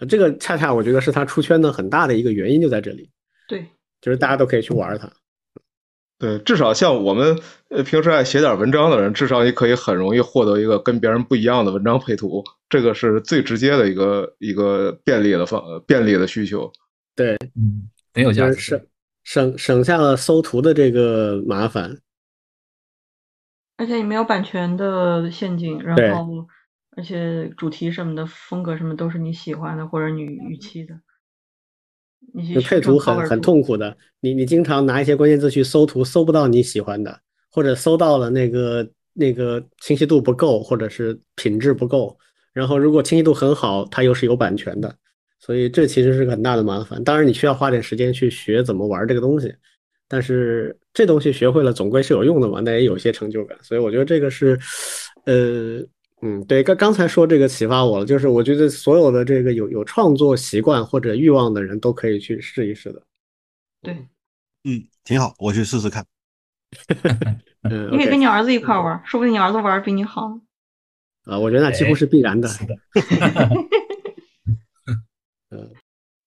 这个恰恰我觉得是他出圈的很大的一个原因就在这里，对，就是大家都可以去玩它。对，至少像我们呃平时爱写点文章的人，至少你可以很容易获得一个跟别人不一样的文章配图，这个是最直接的一个一个便利的方便利的需求。对，嗯，很有价值，省省省下了搜图的这个麻烦，而且也没有版权的陷阱，然后。而且主题什么的风格什么都是你喜欢的或者你预期的，你配图很很痛苦的。你你经常拿一些关键字去搜图，搜不到你喜欢的，或者搜到了那个那个清晰度不够，或者是品质不够。然后如果清晰度很好，它又是有版权的，所以这其实是个很大的麻烦。当然你需要花点时间去学怎么玩这个东西，但是这东西学会了总归是有用的嘛，那也有些成就感。所以我觉得这个是，呃。嗯，对，刚刚才说这个启发我了，就是我觉得所有的这个有有创作习惯或者欲望的人都可以去试一试的。对，嗯，挺好，我去试试看。嗯，你可以跟你儿子一块玩，说不定你儿子玩比你好。啊，我觉得那几乎是必然的。嗯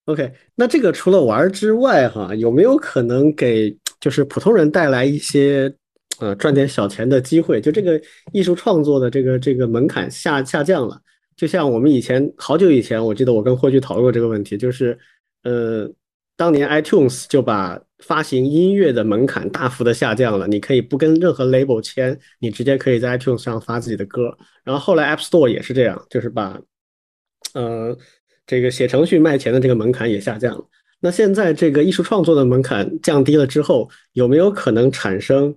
，OK，那这个除了玩之外，哈，有没有可能给就是普通人带来一些？呃，赚点小钱的机会，就这个艺术创作的这个这个门槛下下降了。就像我们以前好久以前，我记得我跟霍炬讨论过这个问题，就是呃，当年 iTunes 就把发行音乐的门槛大幅的下降了，你可以不跟任何 label 签，你直接可以在 iTunes 上发自己的歌。然后后来 App Store 也是这样，就是把呃这个写程序卖钱的这个门槛也下降了。那现在这个艺术创作的门槛降低了之后，有没有可能产生？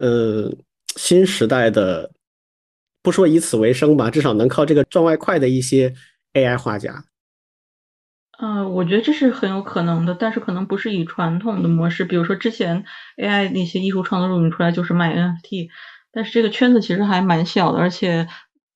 呃，新时代的不说以此为生吧，至少能靠这个赚外快的一些 AI 画家。嗯，我觉得这是很有可能的，但是可能不是以传统的模式，比如说之前 AI 那些艺术创作录影出来就是卖 NFT，但是这个圈子其实还蛮小的，而且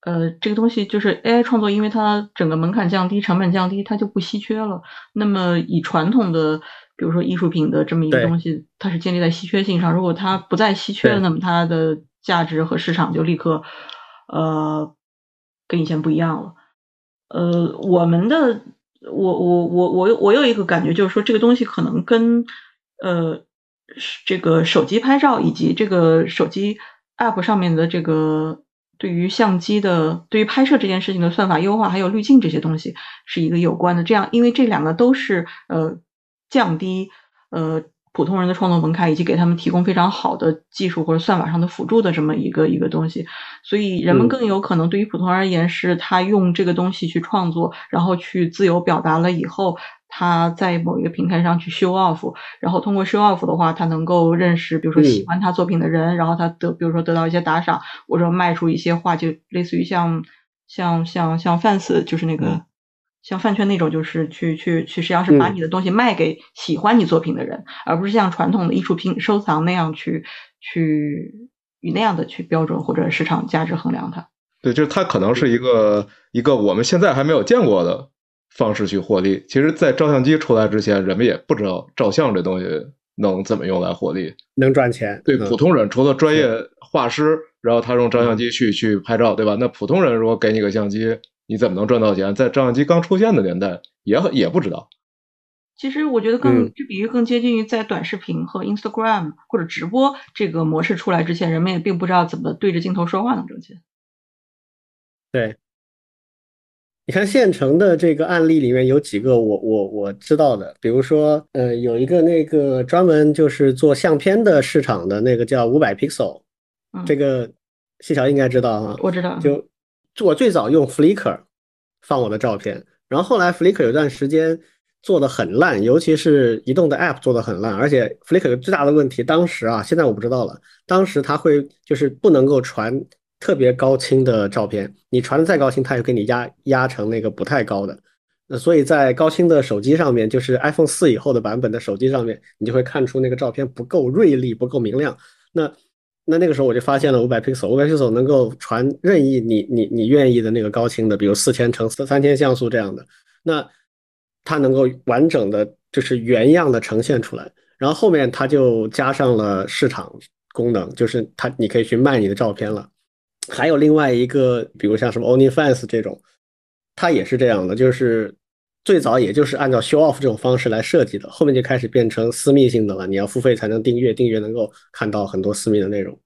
呃，这个东西就是 AI 创作，因为它整个门槛降低，成本降低，它就不稀缺了。那么以传统的。比如说艺术品的这么一个东西，它是建立在稀缺性上。如果它不再稀缺了，那么它的价值和市场就立刻，呃，跟以前不一样了。呃，我们的，我我我我我有一个感觉，就是说这个东西可能跟呃这个手机拍照以及这个手机 app 上面的这个对于相机的对于拍摄这件事情的算法优化，还有滤镜这些东西是一个有关的。这样，因为这两个都是呃。降低呃普通人的创作门槛，以及给他们提供非常好的技术或者算法上的辅助的这么一个一个东西，所以人们更有可能对于普通而言，是他用这个东西去创作，然后去自由表达了以后，他在某一个平台上去 show off，然后通过 show off 的话，他能够认识，比如说喜欢他作品的人，然后他得，比如说得到一些打赏，或者卖出一些画，就类似于像像像像 fans，就是那个像饭圈那种，就是去去去，实际上是把你的东西卖给喜欢你作品的人，而不是像传统的艺术品收藏那样去去以那样的去标准或者市场价值衡量它。对，就是它可能是一个一个我们现在还没有见过的。方式去获利，其实，在照相机出来之前，人们也不知道照相这东西能怎么用来获利，能赚钱。对普通人，除了专业画师，然后他用照相机去去拍照，对吧？那普通人如果给你个相机，你怎么能赚到钱？在照相机刚出现的年代，也也不知道。其实，我觉得更这比喻更接近于在短视频和 Instagram 或者直播这个模式出来之前，人们也并不知道怎么对着镜头说话能挣钱。对。你看现成的这个案例里面有几个我我我知道的，比如说，呃，有一个那个专门就是做相片的市场的那个叫五百 pixel，这个细条应该知道哈。我知道。就我最早用 Flickr 放我的照片，然后后来 Flickr 有段时间做的很烂，尤其是移动的 app 做的很烂，而且 Flickr 最大的问题，当时啊，现在我不知道了，当时它会就是不能够传。特别高清的照片，你传的再高清，它也给你压压成那个不太高的。那所以在高清的手机上面，就是 iPhone 四以后的版本的手机上面，你就会看出那个照片不够锐利，不够明亮。那那那个时候我就发现了五百 pixel，五百 pixel 能够传任意你你你愿意的那个高清的，比如四千乘三三千像素这样的。那它能够完整的，就是原样的呈现出来。然后后面它就加上了市场功能，就是它你可以去卖你的照片了。还有另外一个，比如像什么 OnlyFans 这种，它也是这样的，就是最早也就是按照 Show Off 这种方式来设计的，后面就开始变成私密性的了，你要付费才能订阅，订阅能够看到很多私密的内容。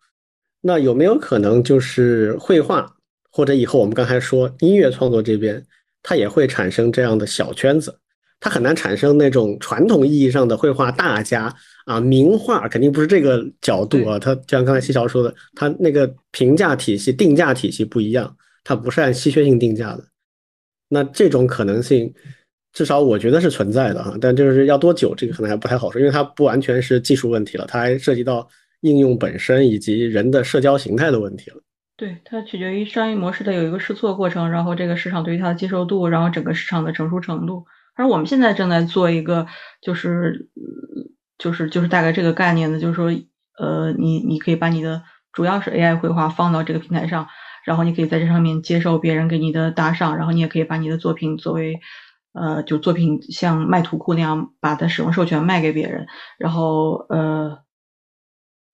那有没有可能就是绘画，或者以后我们刚才说音乐创作这边，它也会产生这样的小圈子？它很难产生那种传统意义上的绘画大家啊，名画肯定不是这个角度啊。它就像刚才西桥说的，它那个评价体系、定价体系不一样，它不是按稀缺性定价的。那这种可能性，至少我觉得是存在的哈。但就是要多久，这个可能还不太好说，因为它不完全是技术问题了，它还涉及到应用本身以及人的社交形态的问题了。对，它取决于商业模式的有一个试错过程，然后这个市场对于它的接受度，然后整个市场的成熟程度。而我们现在正在做一个，就是就是就是大概这个概念的，就是说，呃，你你可以把你的主要是 AI 绘画放到这个平台上，然后你可以在这上面接受别人给你的打赏，然后你也可以把你的作品作为，呃，就作品像卖图库那样把它使用授权卖给别人，然后呃，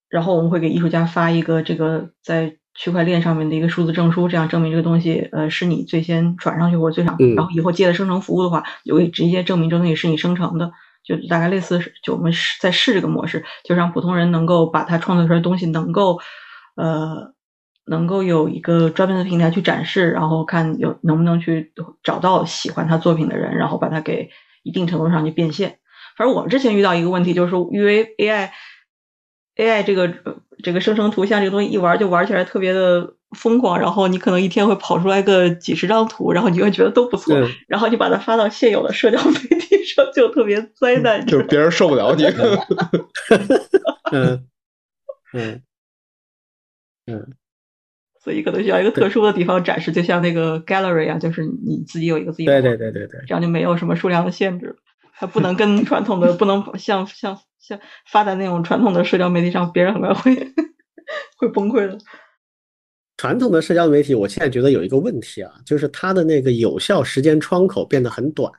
然后我们会给艺术家发一个这个在。区块链上面的一个数字证书，这样证明这个东西，呃，是你最先传上去或者最上，然后以后接的生成服务的话，就可以直接证明这东西是你生成的，就大概类似，就我们在试这个模式，就让普通人能够把它创作出来的东西能够，呃，能够有一个专门的平台去展示，然后看有能不能去找到喜欢他作品的人，然后把它给一定程度上去变现。反正我们之前遇到一个问题，就是说因为 AI。AI 这个这个生成图像这个东西一玩就玩起来特别的疯狂，然后你可能一天会跑出来个几十张图，然后你会觉得都不错，然后你把它发到现有的社交媒体上就特别 灾难，就别人受不了你。嗯嗯嗯，所以可能需要一个特殊的地方展示，就像那个 gallery 啊，就是你自己有一个自己的对对对对对，这样就没有什么数量的限制，它不能跟传统的 不能像像。像发在那种传统的社交媒体上，别人很快会 会崩溃的。传统的社交媒体，我现在觉得有一个问题啊，就是它的那个有效时间窗口变得很短。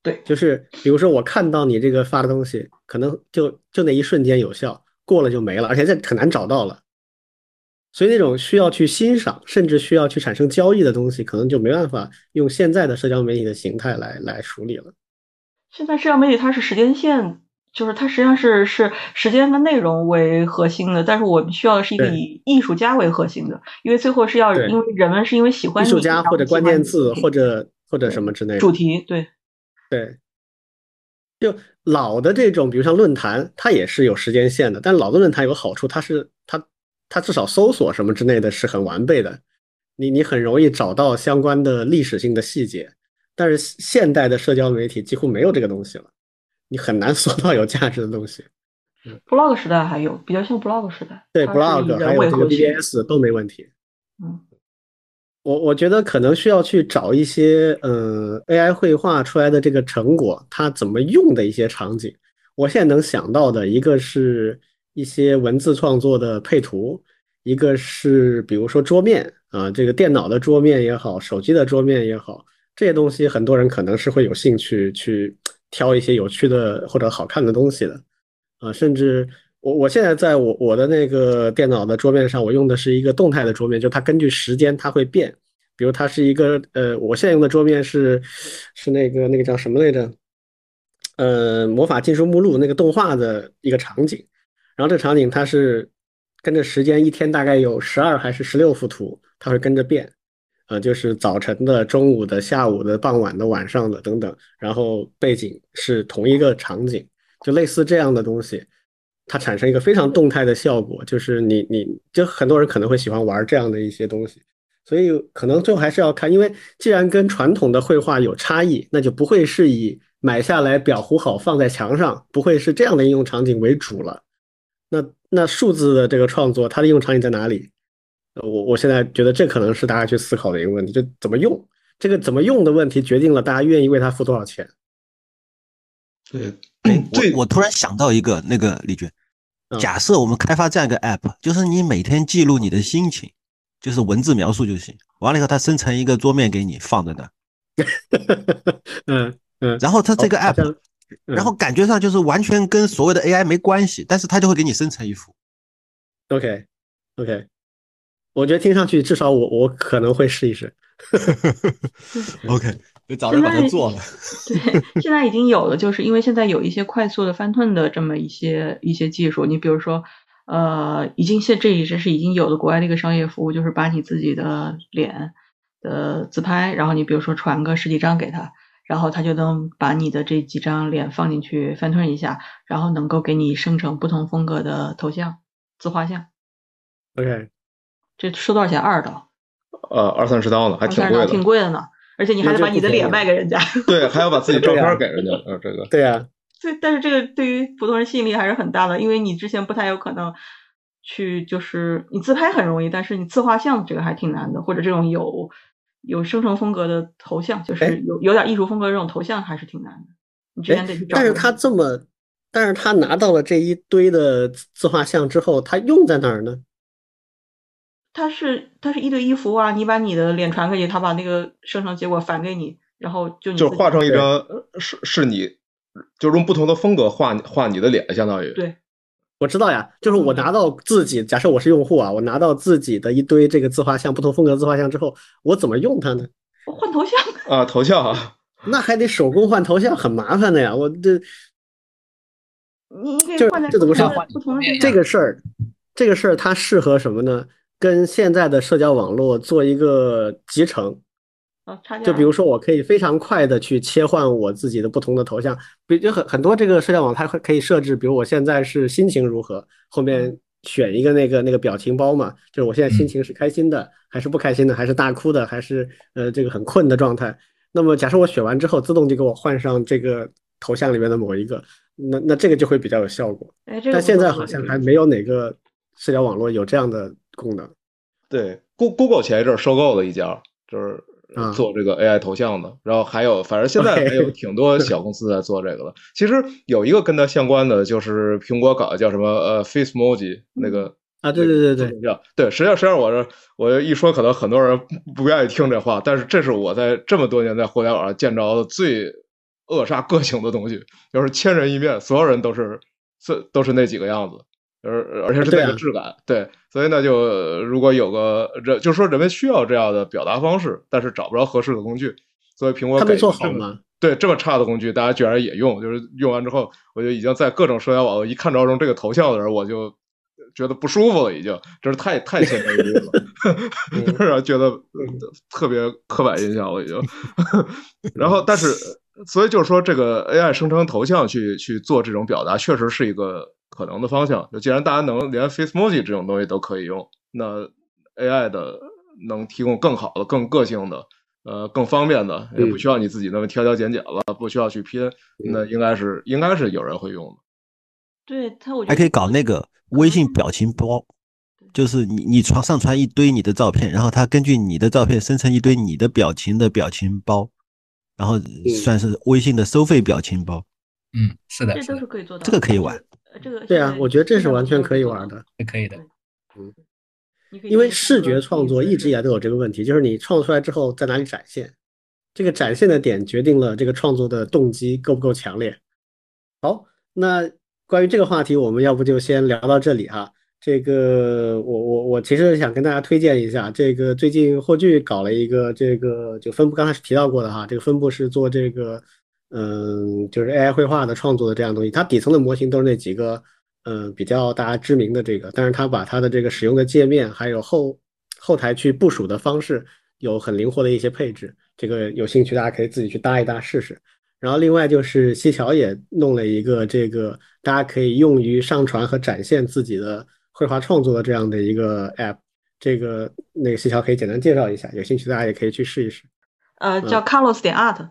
对，就是比如说我看到你这个发的东西，可能就就那一瞬间有效，过了就没了，而且这很难找到了。所以那种需要去欣赏，甚至需要去产生交易的东西，可能就没办法用现在的社交媒体的形态来来处理了。现在社交媒体它是时间线。就是它实际上是是时间跟内容为核心的，但是我们需要的是一个以艺术家为核心的，因为最后是要因为人们是因为喜欢艺术家或者关键字或者或者什么之类的主题，对对。就老的这种，比如像论坛，它也是有时间线的，但老的论坛有个好处，它是它它至少搜索什么之类的是很完备的，你你很容易找到相关的历史性的细节。但是现代的社交媒体几乎没有这个东西了，你很难 搜到有价值的东西。blog 时代还有比较像 blog 时代，对 blog 还有这个 BBS 都没问题。嗯，我我觉得可能需要去找一些呃 AI 绘画出来的这个成果，它怎么用的一些场景。我现在能想到的一个是一些文字创作的配图，一个是比如说桌面啊，这个电脑的桌面也好，手机的桌面也好，这些东西很多人可能是会有兴趣去挑一些有趣的或者好看的东西的啊，甚至。我我现在在我我的那个电脑的桌面上，我用的是一个动态的桌面，就它根据时间它会变。比如它是一个呃，我现在用的桌面是是那个那个叫什么来着？呃，魔法禁书目录那个动画的一个场景。然后这场景它是跟着时间，一天大概有十二还是十六幅图，它会跟着变。呃，就是早晨的、中午的、下午的、傍晚的、晚上的等等。然后背景是同一个场景，就类似这样的东西。它产生一个非常动态的效果，就是你你就很多人可能会喜欢玩这样的一些东西，所以可能最后还是要看，因为既然跟传统的绘画有差异，那就不会是以买下来裱糊好放在墙上，不会是这样的应用场景为主了。那那数字的这个创作，它的应用场景在哪里？我我现在觉得这可能是大家去思考的一个问题，就怎么用这个怎么用的问题，决定了大家愿意为它付多少钱。对，我我突然想到一个，那个李娟，假设我们开发这样一个 app，就是你每天记录你的心情，就是文字描述就行。完了以后，它生成一个桌面给你放在那。嗯嗯。然后它这个 app，、嗯、然后感觉上就是完全跟所谓的 AI 没关系，但是它就会给你生成一幅。OK OK，我觉得听上去至少我我可能会试一试。OK。就早就把它做了。对，现在已经有了，就是因为现在有一些快速的翻腾的这么一些一些技术。你比如说，呃，已经现这已经是已经有的国外的一个商业服务，就是把你自己的脸的自拍，然后你比如说传个十几张给他，然后他就能把你的这几张脸放进去翻腾一下，然后能够给你生成不同风格的头像、自画像。OK，这收多少钱？二刀？呃，二三十刀呢，还挺贵的，挺贵的呢。而且你还得把你的脸卖给人家，对，还要把自己照片给人家，呃，这个，对呀，对，但是这个对于普通人吸引力还是很大的，因为你之前不太有可能去，就是你自拍很容易，但是你自画像这个还挺难的，或者这种有有生成风格的头像，就是有有点艺术风格这种头像还是挺难的，你之前得去找。但是他这么，但是他拿到了这一堆的自画像之后，他用在哪儿呢？他是他是一对一服务啊，你把你的脸传给你，他把那个生成结果返给你，然后就你就画成一张是是你，就用不同的风格画画你的脸，相当于对，我知道呀，就是我拿到自己，假设我是用户啊，我拿到自己的一堆这个自画像，不同风格的自画像之后，我怎么用它呢？我换头像啊，头像啊，那还得手工换头像，很麻烦的呀，我这你可以换在这怎么说不同的这个事儿，这个事儿它适合什么呢？跟现在的社交网络做一个集成，哦，就比如说我可以非常快的去切换我自己的不同的头像，比就很很多这个社交网它会可以设置，比如我现在是心情如何，后面选一个那个那个表情包嘛，就是我现在心情是开心的，还是不开心的，还是大哭的，还是呃这个很困的状态。那么假设我选完之后，自动就给我换上这个头像里面的某一个，那那这个就会比较有效果。哎，这个但现在好像还没有哪个社交网络有这样的功能。对，Google 前一阵收购了一家，就是啊做这个 AI 头像的，然后还有，反正现在还有挺多小公司在做这个的。其实有一个跟它相关的，就是苹果搞的叫什么呃 Facemoji 那个啊，对对对对，对，对，实际上实际上我这我一说，可能很多人不愿意听这话，但是这是我在这么多年在互联网上见着的最扼杀个性的东西，就是千人一面，所有人都是这都是那几个样子。而而且是那个质感，对,、啊、对，所以呢，就如果有个人，就是说人们需要这样的表达方式，但是找不着合适的工具，所以苹果他们做好吗？对，这么差的工具，大家居然也用，就是用完之后，我就已经在各种社交网络一看着用这个头像的人，我就觉得不舒服了，已经，这是太太千篇一律了，让人觉得特别刻板印象了，已经。然后，但是，所以就是说，这个 AI 生成头像去去做这种表达，确实是一个。可能的方向，就既然大家能连 Facemoji 这种东西都可以用，那 AI 的能提供更好的、更个性的呃更方便的，也不嗯需要你自己那么挑挑拣拣了，不需要去拼，那应该是应该是有人会用的。对他，我觉得还可以搞那个微信表情包，就是你你传上传一堆你的照片，然后它根据你的照片生成一堆你的表情的表情包，然后算是微信的收费表情包。嗯，是的，这都是可以做到。这个可以玩呃。这个对啊我觉得这是完全可以玩的。是可以的。嗯因为视觉创作一直以来都有这个问题，就是你创作出来之后在哪里展现，这个展现的点决定了这个创作的动机够不够强烈。好，那关于这个话题，我们要不就先聊到这里哈。这个我我我其实想跟大家推荐一下，这个最近霍炬搞了一个这个就分部，刚才是提到过的哈，这个分部是做这个嗯就是 AI 绘画的创作的这样东西，它底层的模型都是那几个嗯比较大家知名的这个，但是它把它的这个使用的界面还有后后台去部署的方式有很灵活的一些配置，这个有兴趣大家可以自己去搭一搭试试。然后另外就是西桥也弄了一个这个大家可以用于上传和展现自己的绘画创作的这样的一个 app，这个那个西桥可以简单介绍一下，有兴趣大家也可以去试一试。呃，叫 Carlos 点 art，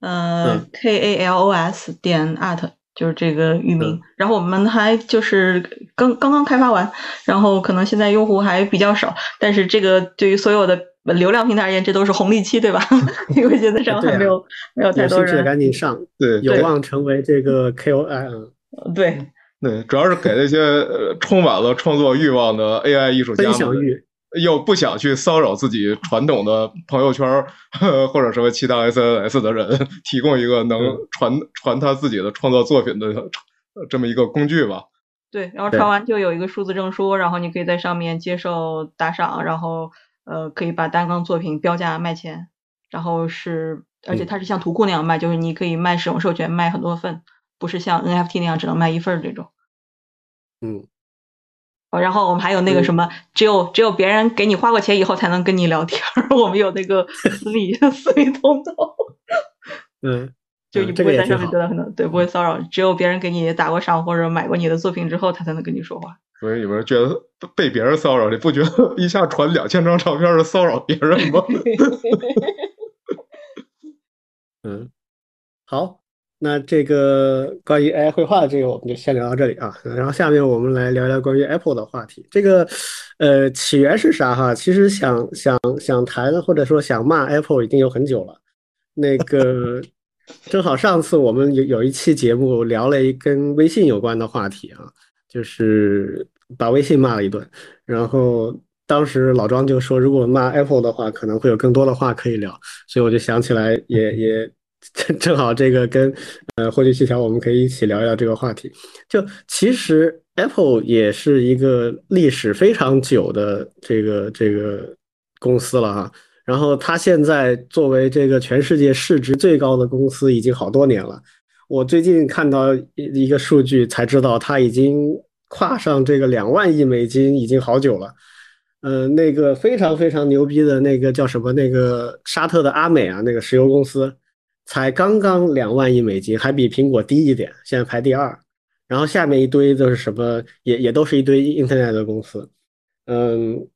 呃嗯，K A L O S 点 art 就是这个域名嗯。然后我们还就是刚刚刚开发完，然后可能现在用户还比较少，但是这个对于所有的流量平台而言，这都是红利期，对吧？因为现在上还没有没有太多人。赶紧上，对有望成为这个 K O I。嗯对，对，主要是给那些呃充满了创作欲望的 AI 艺术家们分享欲，又不想去骚扰自己传统的朋友圈儿或者什么其他 SNS 的人，提供一个能嗯传传他自己的创作作品的呃这么一个工具吧。对，然后传完就有一个数字证书，然后你可以在上面接受打赏，然后呃可以把单缸作品标价卖钱，然后是而且嗯。它是像图库那样卖，就是你可以卖使用授权卖很多份，不是像 NFT 那样只能卖一份儿这种。嗯，哦，然后我们还有那个嗯什么，只有只有别人给你花过钱以后才能跟你聊天儿，我们有那个 私密私密通道，嗯，就你不会在上面得到很多，对，不会骚扰，只有别人给你打过赏或者买过你的作品之后，他才能跟你说话。所以你们觉得被别人骚扰，你不觉得一下传两千张照片是骚扰别人吗？嗯，好，那这个关于 AI 绘画的这个，我们就先聊到这里啊。然后下面我们来聊聊关于 Apple 的话题。这个，呃，起源是啥哈？其实想想想谈或者说想骂 Apple 已经有很久了。那个，正好上次我们有有一期节目聊了一跟微信有关的话题啊，就是把微信骂了一顿。然后当时老庄就说，如果骂 Apple 的话，可能会有更多的话可以聊。所以我就想起来也，也正正好这个跟呃霍炬细条，我们可以一起聊一聊这个话题。就其实 Apple 也是一个历史非常久的这个这个公司了哈。然后它现在作为这个全世界市值最高的公司，已经好多年了。我最近看到一一个数据，才知道它已经跨上这个两万亿美金，已经好久了。呃，那个非常非常牛逼的那个叫什么？那个沙特的阿美啊，那个石油公司，才刚刚两万亿美金，还比苹果低一点，现在排第二。然后下面一堆都是什么，也也都是一堆 Internet 的公司，嗯，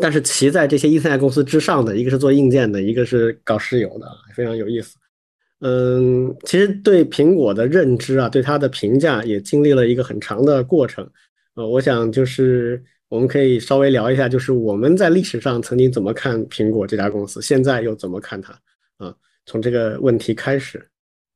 但是骑在这些 Internet 公司之上的，一个是做硬件的，一个是搞石油的，非常有意思。嗯，其实对苹果的认知啊，对它的评价也经历了一个很长的过程。呃，我想就是我们可以稍微聊一下，就是我们在历史上曾经怎么看苹果这家公司，现在又怎么看它啊？从这个问题开始，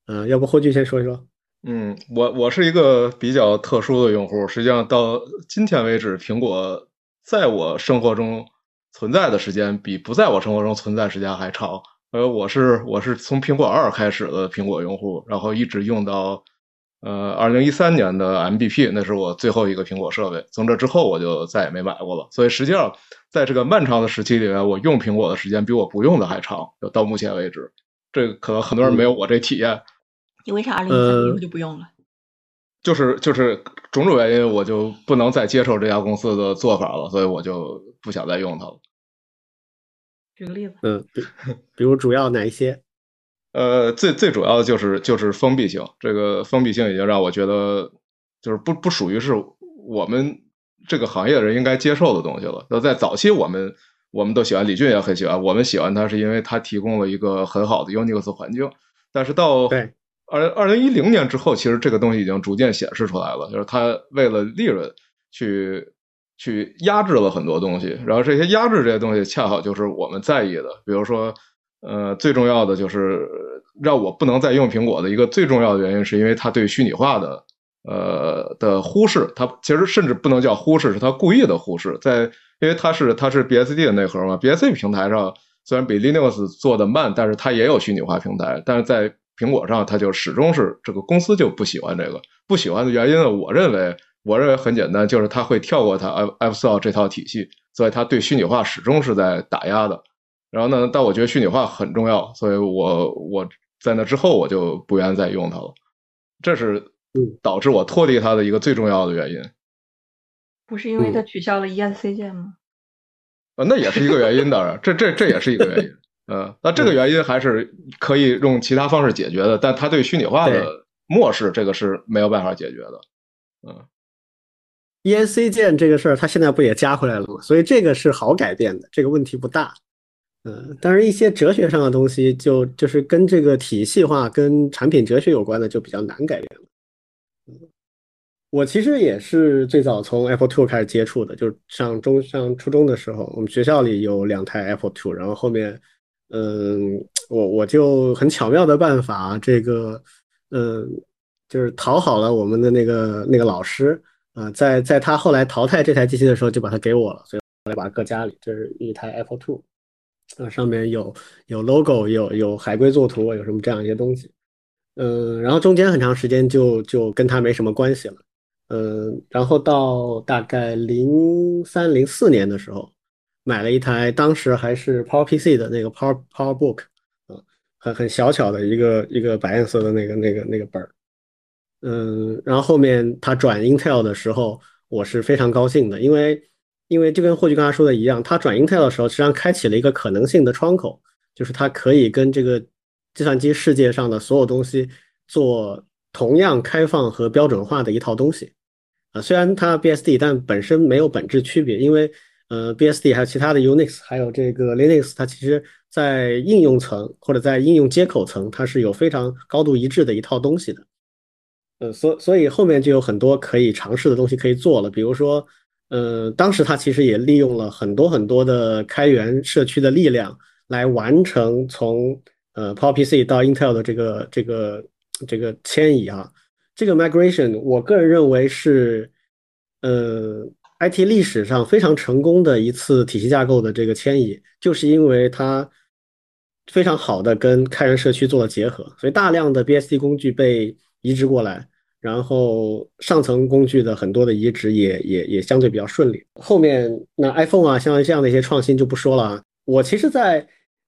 嗯，要不霍炬先说一说？嗯，我我是一个比较特殊的用户，实际上到今天为止，苹果在我生活中存在的时间比不在我生活中存在时间还长。呃，我是我是从苹果二开始的苹果用户，然后一直用到呃二零一三年的 M B P，那是我最后一个苹果设备。从这之后，我就再也没买过了。所以实际上，在这个漫长的时期里面，我用苹果的时间比我不用的还长，就到目前为止。这个可能很多人没有我这体验。你为啥二零一三呃以后就不用了？就是就是种种原因，我就不能再接受这家公司的做法了，所以我就不想再用它了。举个例子，嗯，比比如主要哪一些？呃，最最主要的就是就是封闭性，这个封闭性已经让我觉得就是不不属于是我们这个行业的人应该接受的东西了。那在早期我们我们都喜欢，李俊也很喜欢。我们喜欢他是因为他提供了一个很好的 Unix 环境。但是到对二二零一零年之后，其实这个东西已经逐渐显示出来了，就是他为了利润去去压制了很多东西，然后这些压制这些东西恰好就是我们在意的，比如说，呃，最重要的就是让我不能再用苹果的一个最重要的原因，是因为它对虚拟化的呃的忽视，它其实甚至不能叫忽视，是它故意的忽视，在因为它是它是 BSD 的内核嘛，BSD 平台上虽然比 Linux 做的慢，但是它也有虚拟化平台，但是在苹果上它就始终是这个公司就不喜欢这个，不喜欢的原因呢，我认为我认为很简单，就是它会跳过它 l 这套体系，所以它对虚拟化始终是在打压的。然后呢，但我觉得虚拟化很重要，所以我我在那之后我就不愿意再用它了，这是导致我脱离它的一个最重要的原因。不是因为他取消了 ESC 键吗？呃，那也是一个原因，当然，这这这也是一个原因。嗯，那这个原因还是可以用其他方式解决的，但他对虚拟化的漠视，这个是没有办法解决的。嗯，ESC 键这个事儿，它现在不也加回来了吗？所以这个是好改变的，这个问题不大。嗯，但是一些哲学上的东西，就就是跟这个体系化、跟产品哲学有关的，就比较难改变了。我其实也是最早从 Apple Two 开始接触的，就是上中上初中的时候，我们学校里有两台 Apple Two，然后后面，嗯，我我就很巧妙的办法，这个，嗯，就是讨好了我们的那个那个老师，啊，在在他后来淘汰这台机器的时候，就把它给我了，所以后来把它搁家里，这是一台 Apple Two。啊，上面有有 logo，有有海龟作图，有什么这样一些东西，嗯，然后中间很长时间就就跟它没什么关系了，嗯，然后到大概零三零四年的时候，买了一台当时还是 PowerPC 的那个 Power PowerBook，啊，很很小巧的一个一个白颜色的那个那个那个本儿，嗯，然后后面它转 Intel 的时候，我是非常高兴的，因为。因为就跟霍炬刚才说的一样，它转 Intel 的时候，实际上开启了一个可能性的窗口，就是它可以跟这个计算机世界上的所有东西做同样开放和标准化的一套东西。啊，虽然它 BSD，但本身没有本质区别，因为呃 BSD 还有其他的 Unix，还有这个 Linux，它其实在应用层或者在应用接口层，它是有非常高度一致的一套东西的。呃，所所以后面就有很多可以尝试的东西可以做了，比如说。呃，当时他其实也利用了很多很多的开源社区的力量，来完成从呃 PowerPC 到 Intel 的这个这个这个迁移啊。这个 migration，我个人认为是呃 IT 历史上非常成功的一次体系架构的这个迁移，就是因为它非常好的跟开源社区做了结合，所以大量的 BSD 工具被移植过来。然后上层工具的很多的移植也也也相对比较顺利。后面那 iPhone 啊，像这样的一些创新就不说了啊。我其实，在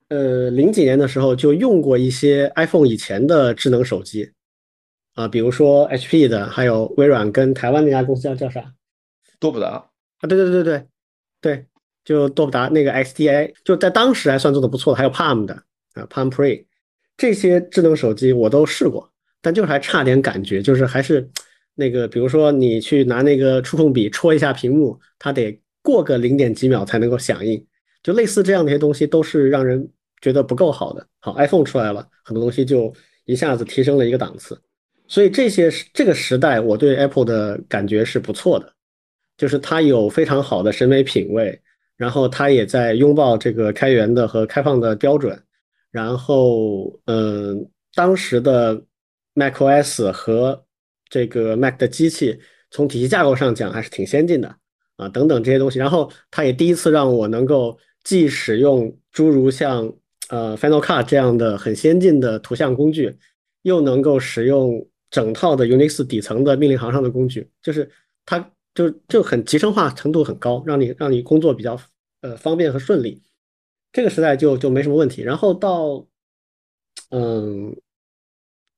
呃零几年的时候就用过一些 iPhone 以前的智能手机啊，比如说 HP 的，还有微软跟台湾那家公司叫叫啥？多普达啊，对对对对对对，就多普达那个 XDA，就在当时还算做的不错的。还有 Palm 的啊，Palm Pre 这些智能手机我都试过。但就是还差点感觉，就是还是那个，比如说你去拿那个触控笔戳一下屏幕，它得过个零点几秒才能够响应，就类似这样的一些东西，都是让人觉得不够好的。好，iPhone 出来了，很多东西就一下子提升了一个档次。所以这些这个时代，我对 Apple 的感觉是不错的，就是它有非常好的审美品味，然后它也在拥抱这个开源的和开放的标准，然后嗯，当时的。macOS 和这个 Mac 的机器，从体系架构上讲还是挺先进的啊，等等这些东西。然后它也第一次让我能够既使用诸如像呃 Final Cut 这样的很先进的图像工具，又能够使用整套的 Unix 底层的命令行上的工具，就是它就就很集成化程度很高，让你让你工作比较呃方便和顺利。这个时代就就没什么问题。然后到嗯。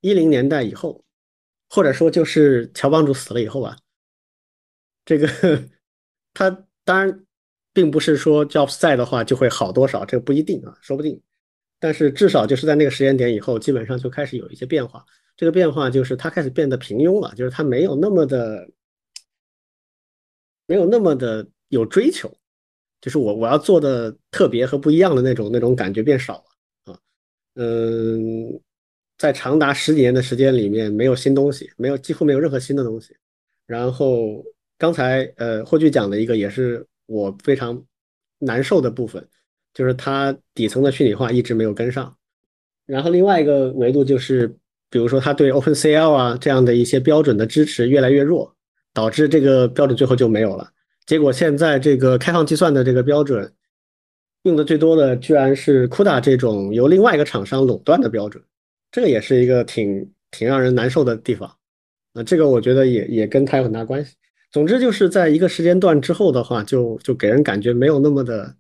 一零年代以后，或者说就是乔帮主死了以后啊，这个他当然并不是说 Jobs 在的话就会好多少，这个不一定啊，说不定。但是至少就是在那个时间点以后，基本上就开始有一些变化。这个变化就是他开始变得平庸了，就是他没有那么的没有那么的有追求就是我我要做的特别和不一样的那种那种感觉变少了啊，嗯，在长达十几年的时间里面，没有新东西，没有几乎没有任何新的东西。然后刚才呃霍炬讲的一个也是我非常难受的部分，就是它底层的虚拟化一直没有跟上。然后另外一个维度就是，比如说它对 OpenCL 啊这样的一些标准的支持越来越弱，导致这个标准最后就没有了。结果现在这个开放计算的这个标准用的最多的居然是 CUDA 这种由另外一个厂商垄断的标准，这个也是一个挺挺让人难受的地方。啊，这个我觉得也也跟它有很大关系。总之就是在一个时间段之后的话，就就给人感觉没有那么的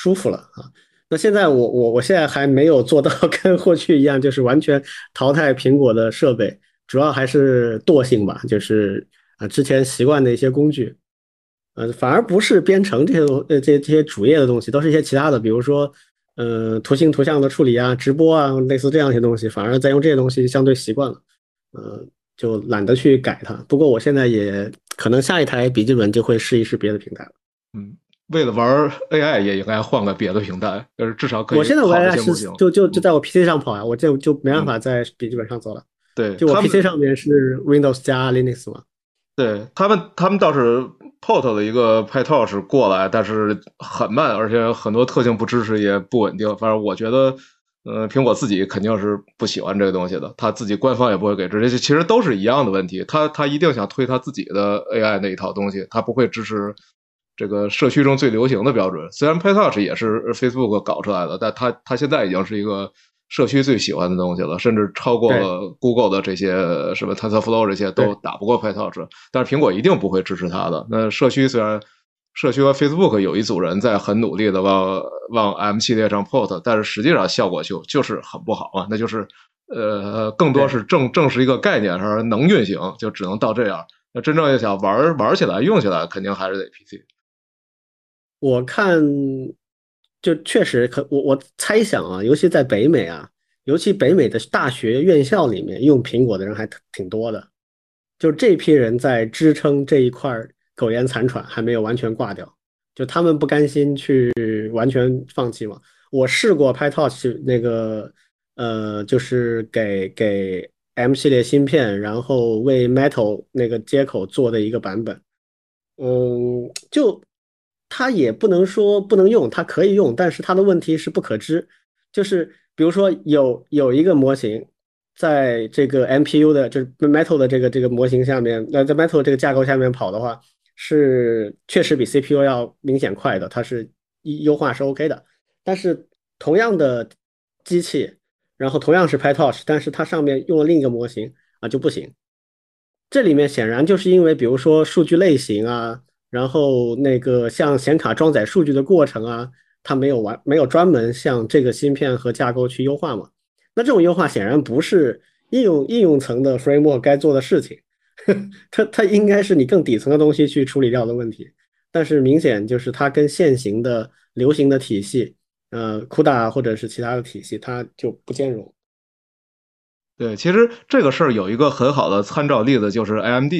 舒服了啊。那现在我我我现在还没有做到 跟过去一样，就是完全淘汰苹果的设备，主要还是惰性吧，就是啊之前习惯的一些工具，呃反而不是编程这些东呃这这些主页的东西，都是一些其他的，比如说呃图形图像的处理啊、直播啊，类似这样一些东西，反而在用这些东西相对习惯了，呃。就懒得去改它。不过我现在也可能下一台笔记本就会试一试别的平台了。嗯，为了玩 AI 也应该换个别的平台，就是至少可以。我现在玩 AI 是就就就在我 PC 上跑呀，我就就没办法在笔记本上做了。对，就我 PC 上面是 Windows 加 Linux 嘛。对他们，他们倒是 Port 的一个 PyTorch 过来，但是很慢，而且很多特性不支持，也不稳定。反正我觉得。呃，苹果自己肯定是不喜欢这个东西的，他自己官方也不会给支持，其实都是一样的问题。他他一定想推他自己的 AI 那一套东西，他不会支持这个社区中最流行的标准。虽然 PyTorch 也是 Facebook 搞出来的，但它它现在已经是一个社区最喜欢的东西了，甚至超过了 Google 的这些什么 TensorFlow 这些都打不过 PyTorch。但是苹果一定不会支持它的。那社区虽然。社区和 Facebook 有一组人在很努力的往往 M 系列上 port，但是实际上效果就就是很不好啊，那就是呃更多是正正是一个概念上能运行，就只能到这样。那真正要想玩玩起来用起来，肯定还是得 PC。我看就确实可我我猜想啊，尤其在北美啊，尤其北美的大学院校里面用苹果的人还挺多的，就这批人在支撑这一块儿。苟延残喘还没有完全挂掉，就他们不甘心去完全放弃嘛。我试过 PyTorch 那个，呃，就是给给 M 系列芯片，然后为 Metal 那个接口做的一个版本。嗯，就它也不能说不能用，它可以用，但是它的问题是不可知。就是比如说有有一个模型，在这个 MPU 的，就是 Metal 的这个这个模型下面，那在 Metal 这个架构下面跑的话。是确实比 CPU 要明显快的，它是优化是 OK 的。但是同样的机器，然后同样是 PyTorch，但是它上面用了另一个模型啊就不行。这里面显然就是因为，比如说数据类型啊，然后那个像显卡装载数据的过程啊，它没有完没有专门向这个芯片和架构去优化嘛。那这种优化显然不是应用应用层的 framework 该做的事情。它它应该是你更底层的东西去处理掉的问题，但是明显就是它跟现行的流行的体系，呃，CUDA 或者是其他的体系，它就不兼容。对，其实这个事儿有一个很好的参照例子，就是 AMD。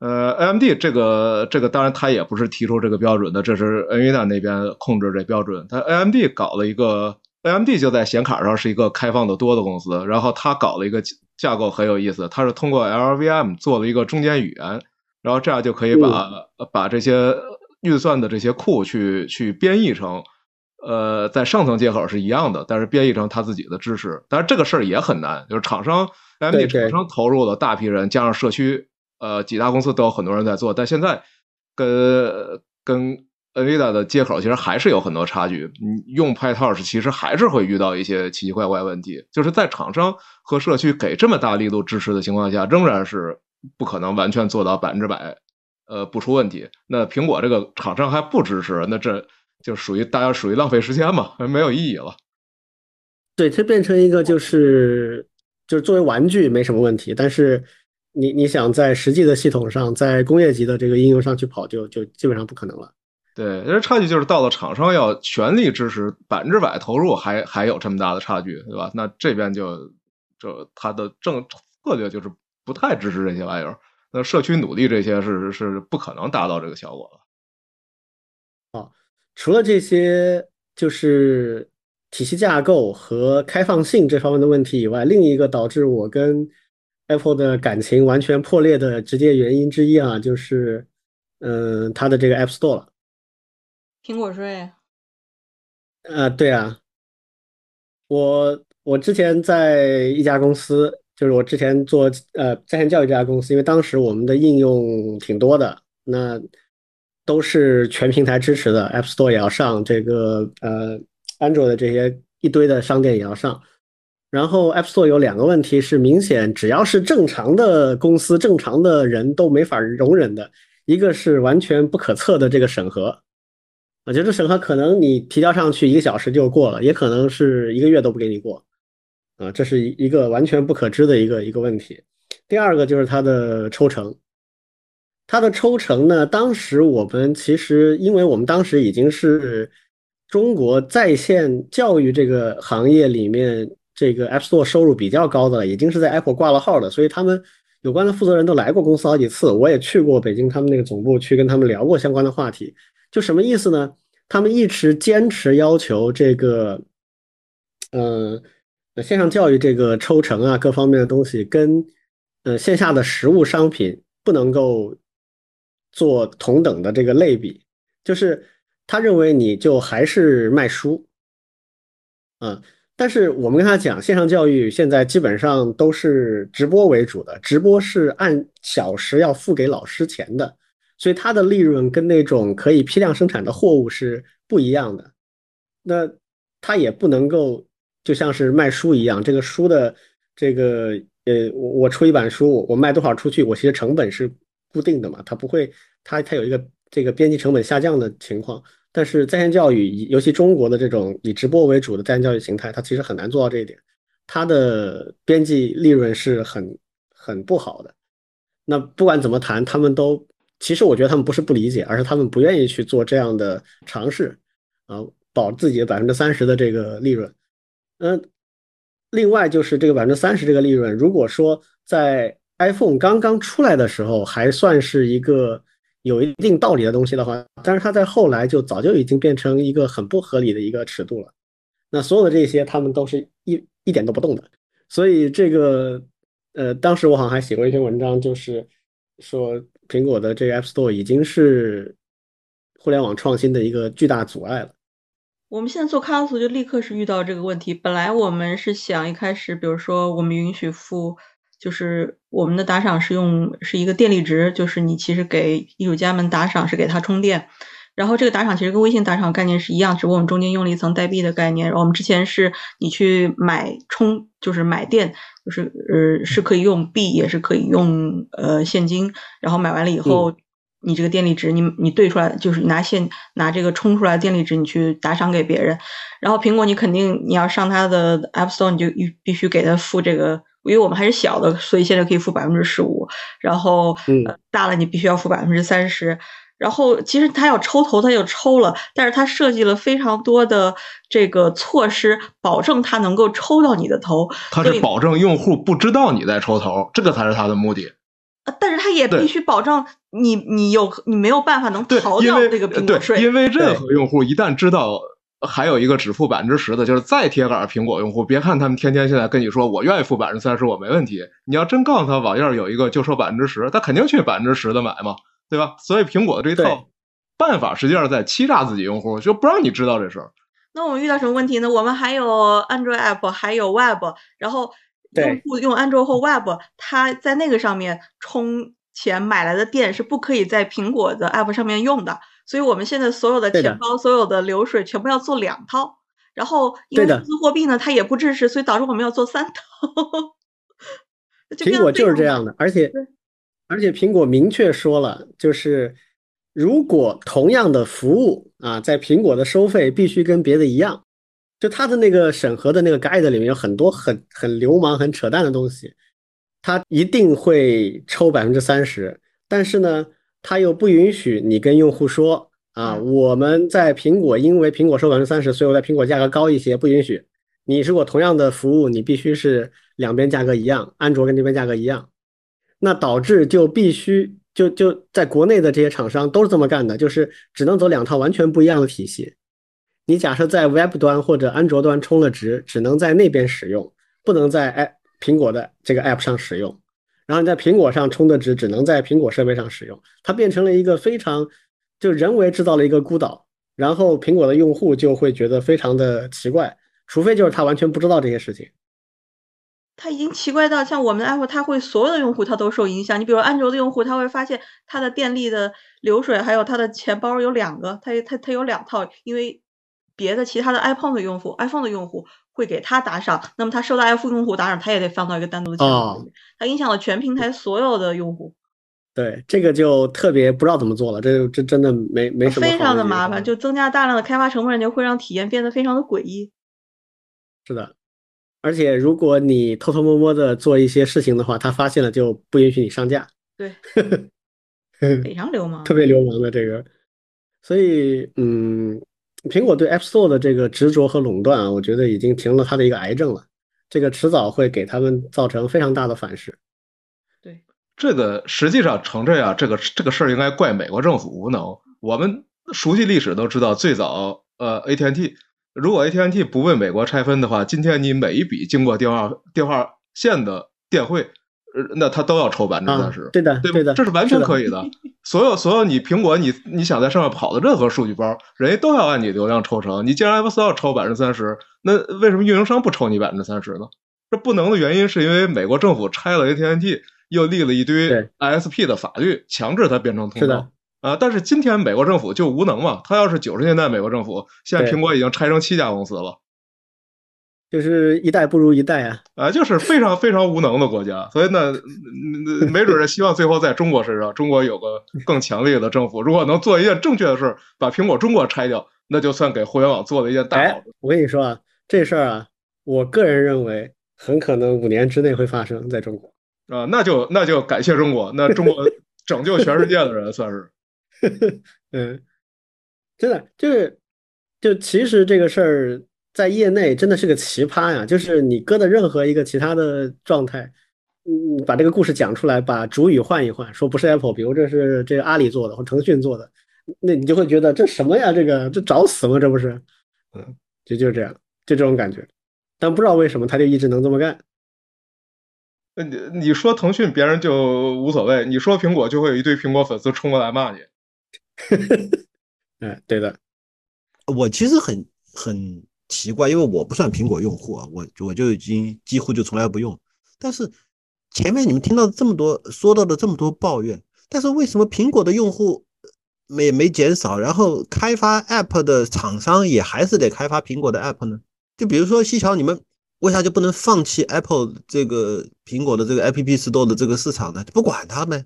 呃，AMD 这个这个当然它也不是提出这个标准的，这是 NVIDIA 那边控制这标准。它 AMD 搞了一个，AMD 就在显卡上是一个开放的多的公司，然后它搞了一个。架构很有意思，它是通过 LLVM 做了一个中间语言，然后这样就可以把把这些运算的这些库去去编译成，呃，在上层接口是一样的，但是编译成他自己的知识。但是这个事儿也很难，就是厂商 AMD 厂商投入了大批人，加上社区，呃，几大公司都有很多人在做，但现在跟跟。NVIDIA 的接口其实还是有很多差距，你用 PyTorch 其实还是会遇到一些奇奇怪怪问题，就是在厂商和社区给这么大力度支持的情况下，仍然是不可能完全做到百分之百，呃，不出问题。那苹果这个厂商还不支持，那这就属于大家属于浪费时间嘛，没有意义了。对，它变成一个就是就是作为玩具没什么问题，但是你你想在实际的系统上，在工业级的这个应用上去跑，就就基本上不可能了。对，因为差距就是到了厂商要全力支持百分之百投入，还还有这么大的差距，对吧？那这边就就他的政策略就是不太支持这些玩意儿。那社区努力这些是是不可能达到这个效果的。啊，除了这些就是体系架构和开放性这方面的问题以外，另一个导致我跟 Apple 的感情完全破裂的直接原因之一啊，就是嗯，它的这个 App Store 了。苹果税。呃，对啊，我我之前在一家公司，就是我之前做呃在线教育这家公司，因为当时我们的应用挺多的，那都是全平台支持的，App Store 也要上，这个呃 Android 的这些一堆的商店也要上。然后 App Store 有两个问题是明显，只要是正常的公司、正常的人都没法容忍的，一个是完全不可测的这个审核。我觉得审核可能你提交上去一个小时就过了，也可能是一个月都不给你过，啊，这是一个完全不可知的一个一个问题。第二个就是它的抽成，它的抽成呢，当时我们其实因为我们当时已经是中国在线教育这个行业里面这个 App Store 收入比较高的，已经是在 Apple 挂了号的，所以他们有关的负责人都来过公司好几次，我也去过北京他们那个总部去跟他们聊过相关的话题。就什么意思呢？他们一直坚持要求这个，呃，线上教育这个抽成啊，各方面的东西跟呃线下的实物商品不能够做同等的这个类比，就是他认为你就还是卖书，啊，但是我们跟他讲，线上教育现在基本上都是直播为主的，直播是按小时要付给老师钱的。所以它的利润跟那种可以批量生产的货物是不一样的，那它也不能够就像是卖书一样，这个书的这个呃，我我出一版书，我卖多少出去，我其实成本是固定的嘛，它不会，它它有一个这个边际成本下降的情况。但是在线教育，尤其中国的这种以直播为主的在线教育形态，它其实很难做到这一点，它的边际利润是很很不好的。那不管怎么谈，他们都。其实我觉得他们不是不理解，而是他们不愿意去做这样的尝试，啊，保自己的百分之三十的这个利润。嗯，另外就是这个百分之三十这个利润，如果说在 iPhone 刚刚出来的时候还算是一个有一定道理的东西的话，但是它在后来就早就已经变成一个很不合理的一个尺度了。那所有的这些他们都是一一点都不动的。所以这个呃，当时我好像还写过一篇文章，就是说。苹果的这个 App Store 已经是互联网创新的一个巨大阻碍了。我们现在做卡拉图就立刻是遇到这个问题。本来我们是想一开始，比如说我们允许付，就是我们的打赏是用是一个电力值，就是你其实给艺术家们打赏是给他充电。然后这个打赏其实跟微信打赏概念是一样，只不过我们中间用了一层代币的概念。我们之前是你去买充，就是买电，就是呃是可以用币，也是可以用呃现金。然后买完了以后，你这个电力值，你你兑出来，就是拿现拿这个充出来的电力值，你去打赏给别人。然后苹果你肯定你要上它的 App Store，你就必必须给他付这个，因为我们还是小的，所以现在可以付百分之十五。然后大了你必须要付百分之三十。然后其实他要抽头，他就抽了，但是他设计了非常多的这个措施，保证他能够抽到你的头。他是保证用户不知道你在抽头，这个才是他的目的。但是他也必须保证你，你有你没有办法能逃掉这个苹果税。因为任何用户一旦知道还有一个只付百分之十的，就是再铁杆苹果用户，别看他们天天现在跟你说我愿意付百分之三十，我没问题。你要真告诉他网页有一个就收百分之十，他肯定去百分之十的买嘛。对吧？所以苹果的这一套办法实际上在欺诈自己用户，就不让你知道这事儿。那我们遇到什么问题呢？我们还有 Android App，还有 Web，然后用户用 Android 或 Web，他在那个上面充钱买来的电是不可以在苹果的 App 上面用的。所以我们现在所有的钱包、所有的流水全部要做两套。然后因为数字货币呢，它也不支持，所以导致我们要做三套。苹果就是这样的，而且。而且苹果明确说了，就是如果同样的服务啊，在苹果的收费必须跟别的一样，就它的那个审核的那个 guide 里面有很多很很流氓、很扯淡的东西，它一定会抽百分之三十。但是呢，它又不允许你跟用户说啊，我们在苹果因为苹果收百分之三十，所以我在苹果价格高一些，不允许。你如果同样的服务，你必须是两边价格一样，安卓跟这边价格一样。那导致就必须就就在国内的这些厂商都是这么干的，就是只能走两套完全不一样的体系。你假设在 Web 端或者安卓端充了值，只能在那边使用，不能在 App 苹果的这个 App 上使用。然后你在苹果上充的值，只能在苹果设备上使用。它变成了一个非常就人为制造了一个孤岛，然后苹果的用户就会觉得非常的奇怪，除非就是他完全不知道这些事情。它已经奇怪到像我们的 Apple，它会所有的用户它都受影响。你比如安卓的用户，他会发现他的电力的流水还有他的钱包有两个，他他他有两套，因为别的其他的 iPhone 的用户，iPhone 的用户会给他打赏，那么他收到用户打赏，他也得放到一个单独的钱包里面，它影响了全平台所有的用户。对，这个就特别不知道怎么做了，这这真的没没什么。非常的麻烦，就增加大量的开发成本，就会让体验变得非常的诡异。是的。而且，如果你偷偷摸摸的做一些事情的话，他发现了就不允许你上架。对，非常流氓，特别流氓的这个。所以，嗯，苹果对 App Store 的这个执着和垄断啊，我觉得已经成了它的一个癌症了。这个迟早会给他们造成非常大的反噬。对，这个实际上成这样，这个这个事儿应该怪美国政府无能。我们熟悉历史都知道，最早呃 AT&T。如果 AT&T 不被美国拆分的话，今天你每一笔经过电话电话线的电汇，呃，那他都要抽百分之三十，对的，对的，这是完全可以的。所有所有你苹果你你想在上面跑的任何数据包，人家都要按你流量抽成。你既然 App Store 要抽百分之三十，那为什么运营商不抽你百分之三十呢？这不能的原因是因为美国政府拆了 AT&T，又立了一堆 ISP 的法律，强制它变成通道。啊！但是今天美国政府就无能嘛？他要是九十年代美国政府，现在苹果已经拆成七家公司了，就是一代不如一代啊！啊，就是非常非常无能的国家。所以呢，没准儿希望最后在中国身上，中国有个更强力的政府，如果能做一件正确的事，把苹果中国拆掉，那就算给互联网做了一件大好事。我跟你说啊，这事儿啊，我个人认为很可能五年之内会发生在中国啊，那就那就感谢中国，那中国 拯救全世界的人算是。嗯，真的就是，就其实这个事儿在业内真的是个奇葩呀。就是你搁的任何一个其他的状态，嗯，把这个故事讲出来，把主语换一换，说不是 Apple，比如这是这个阿里做的或腾讯做的，那你就会觉得这什么呀？这个这找死吗？这不是？嗯，就就是这样，就这种感觉。但不知道为什么他就一直能这么干。那你你说腾讯，别人就无所谓；你说苹果，就会有一堆苹果粉丝冲过来骂你。嗯，对的。我其实很很奇怪，因为我不算苹果用户啊，我我就已经几乎就从来不用。但是前面你们听到这么多说到的这么多抱怨，但是为什么苹果的用户没没减少，然后开发 App 的厂商也还是得开发苹果的 App 呢？就比如说西桥，你们。为啥就不能放弃 Apple 这个苹果的这个 App Store 的这个市场呢？不管它呗。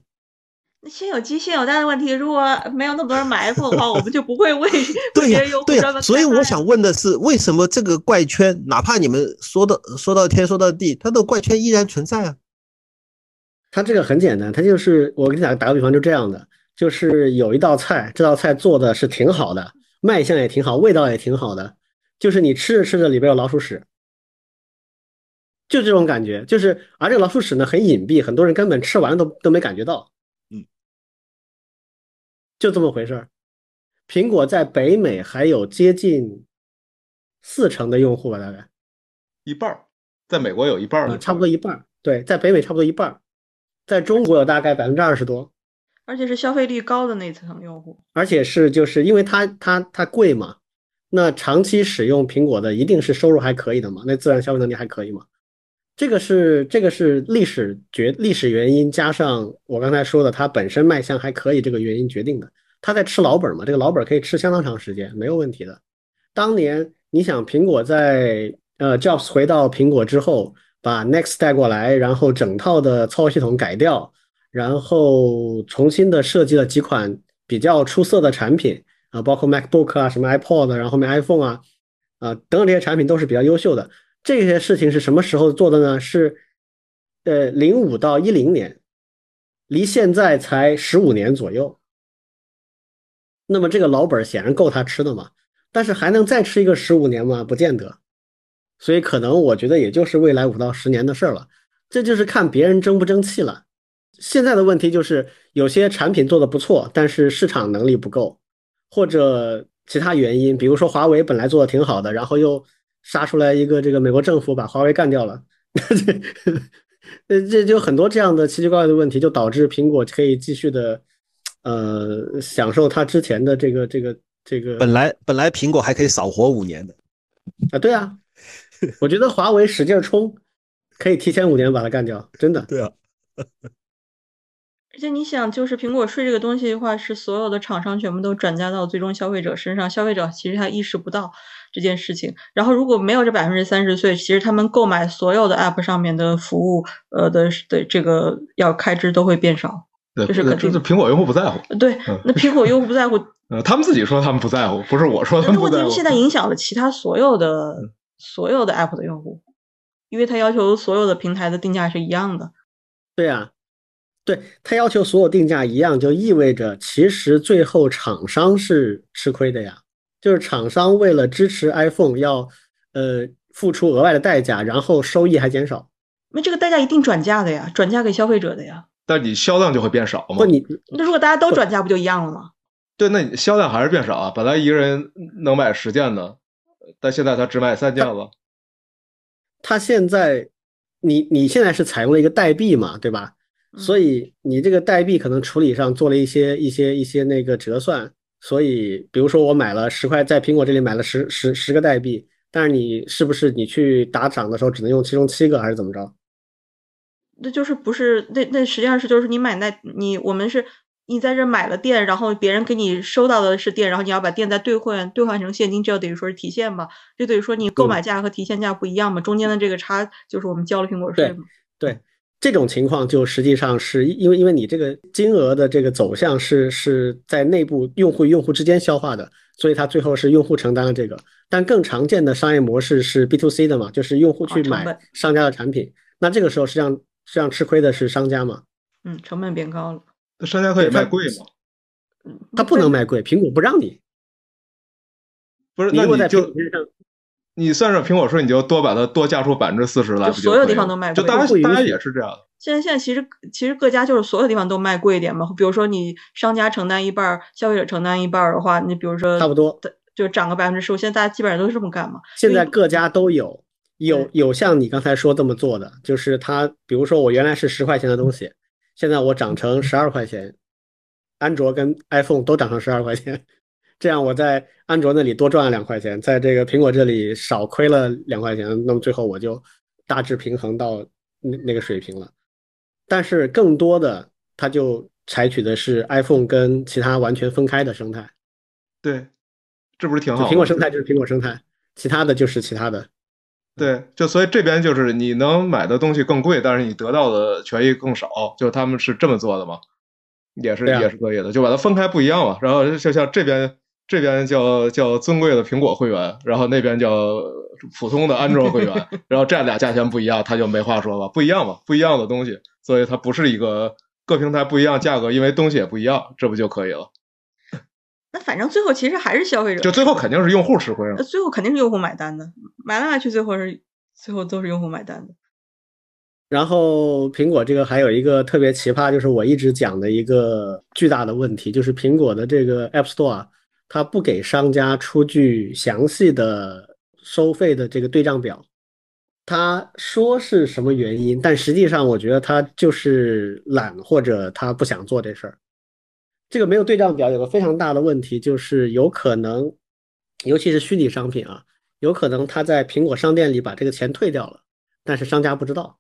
那先有鸡先有蛋的问题，如果没有那么多人买 Apple 的话，我们就不会为对 呀对呀。所以我想问的是，为什么这个怪圈，哪怕你们说到说到天说到地，它的怪圈依然存在啊？它这个很简单，它就是我给你打打个比方，就这样的，就是有一道菜，这道菜做的是挺好的，卖相也挺好，味道也挺好的，就是你吃着吃着里边有老鼠屎。就这种感觉，就是，而这个老鼠屎呢很隐蔽，很多人根本吃完都都没感觉到，嗯，就这么回事儿。苹果在北美还有接近四成的用户吧，大概一半儿，在美国有一半儿，差不多一半儿。对，在北美差不多一半儿，在中国有大概百分之二十多，而且是消费力高的那层用户，而且是就是因为它它它贵嘛，那长期使用苹果的一定是收入还可以的嘛，那自然消费能力还可以嘛。这个是这个是历史决历史原因，加上我刚才说的，它本身卖相还可以，这个原因决定的。他在吃老本嘛，这个老本可以吃相当长时间，没有问题的。当年你想，苹果在呃 Jobs 回到苹果之后，把 Next 带过来，然后整套的操作系统改掉，然后重新的设计了几款比较出色的产品啊，包括 MacBook 啊，什么 iPod，然后后面 iPhone 啊，啊等等这些产品都是比较优秀的。这些事情是什么时候做的呢？是，呃，零五到一零年，离现在才十五年左右。那么这个老本显然够他吃的嘛？但是还能再吃一个十五年吗？不见得。所以可能我觉得也就是未来五到十年的事儿了。这就是看别人争不争气了。现在的问题就是有些产品做的不错，但是市场能力不够，或者其他原因，比如说华为本来做的挺好的，然后又杀出来一个这个美国政府把华为干掉了，这呃这就很多这样的奇奇怪怪的问题，就导致苹果可以继续的呃享受它之前的这个这个这个本来本来苹果还可以少活五年的，啊，对啊，我觉得华为使劲冲，可以提前五年把它干掉，真的。对啊，而且你想，就是苹果税这个东西的话，是所有的厂商全部都转嫁到最终消费者身上，消费者其实他意识不到这件事情。然后如果没有这百分之三十税，其实他们购买所有的 App 上面的服务，呃的的这个要开支都会变少。对，这是肯定这苹果用户不在乎，对嗯，那苹果用户不在乎，呃，他们自己说他们不在乎，不是我说他们不在乎。问题是现在影响了其他所有的所有的 App 的用户，因为它要求所有的平台的定价是一样的。对呀、对他要求所有定价一样，就意味着其实最后厂商是吃亏的呀。就是厂商为了支持 iPhone 要呃付出额外的代价，然后收益还减少。那这个代价一定转嫁的呀，转嫁给消费者的呀。但你销量就会变少吗不，？你那如果大家都转嫁，不就一样了吗？对，那你销量还是变少啊。本来一个人能买十件呢，但现在他只买三件了。他现在你你现在是采用了一个代币嘛，对吧？所以你这个代币可能处理上做了一些一些一些那个折算，所以比如说我买了十块，在苹果这里买了十十十个代币，但是你是不是你去打赏的时候只能用其中七个，还是怎么着？那就是不是那那实际上是就是你买那你我们是你在这买了电，然后别人给你收到的是电，然后你要把电再兑换兑换成现金，这就等于说是提现嘛，就等于说你购买价和提现价不一样嘛，中间的这个差就是我们交了苹果税对嘛。对，这种情况就实际上是因为因为你这个金额的这个走向是是在内部用户与用户之间消化的，所以它最后是用户承担了这个。但更常见的商业模式是 B to C 的嘛，就是用户去买商家的产品，那这个时候实际上实际上吃亏的是商家嘛，嗯，成本变高了。那商家可以卖贵吗？他不能卖贵，苹果不让你，不是，你如果在苹那你就果身上，你算上苹果税，你就多把它多加出百分之四十来，就就所有地方都卖贵就大家大家也是这样的。现在现在其实其实各家就是所有地方都卖贵一点嘛，比如说你商家承担一半儿，消费者承担一半儿的话，你比如说差不多就涨个百分之十五，现在大家基本上都是这么干嘛。现在各家都有，有有像你刚才说这么做的，就是他，比如说我原来是十块钱的东西，现在我涨成十二块钱，安卓跟 iPhone 都涨成十二块钱，这样我在安卓那里多赚了两块钱，在这个苹果这里少亏了两块钱，那么最后我就大致平衡到那那个水平了。但是更多的，它就采取的是 iPhone 跟其他完全分开的生态，对，这不是挺好？苹果生态就是苹果生态，其他的就是其他的。对，就所以这边就是你能买的东西更贵，但是你得到的权益更少，就是他们是这么做的嘛，也是、啊也是可以的，就把它分开不一样嘛。然后就像这边这边叫叫尊贵的苹果会员，然后那边叫普通的安卓会员，然后这俩价钱不一样，他就没话说了，不一样嘛，不一样的东西，所以它不是一个各平台不一样价格，因为东西也不一样，这不就可以了？那反正最后其实还是消费者，就最后肯定是用户吃亏嘛呃，。最后肯定是用户买单的，买来买去最后是最后都是用户买单的。然后苹果这个还有一个特别奇葩，就是我一直讲的一个巨大的问题，就是苹果的这个 App Store 啊，他不给商家出具详细的收费的这个对账表。他说是什么原因，但实际上我觉得他就是懒，或者他不想做这事儿。这个没有对账表有个非常大的问题，就是有可能，尤其是虚拟商品啊，有可能他在苹果商店里把这个钱退掉了，但是商家不知道。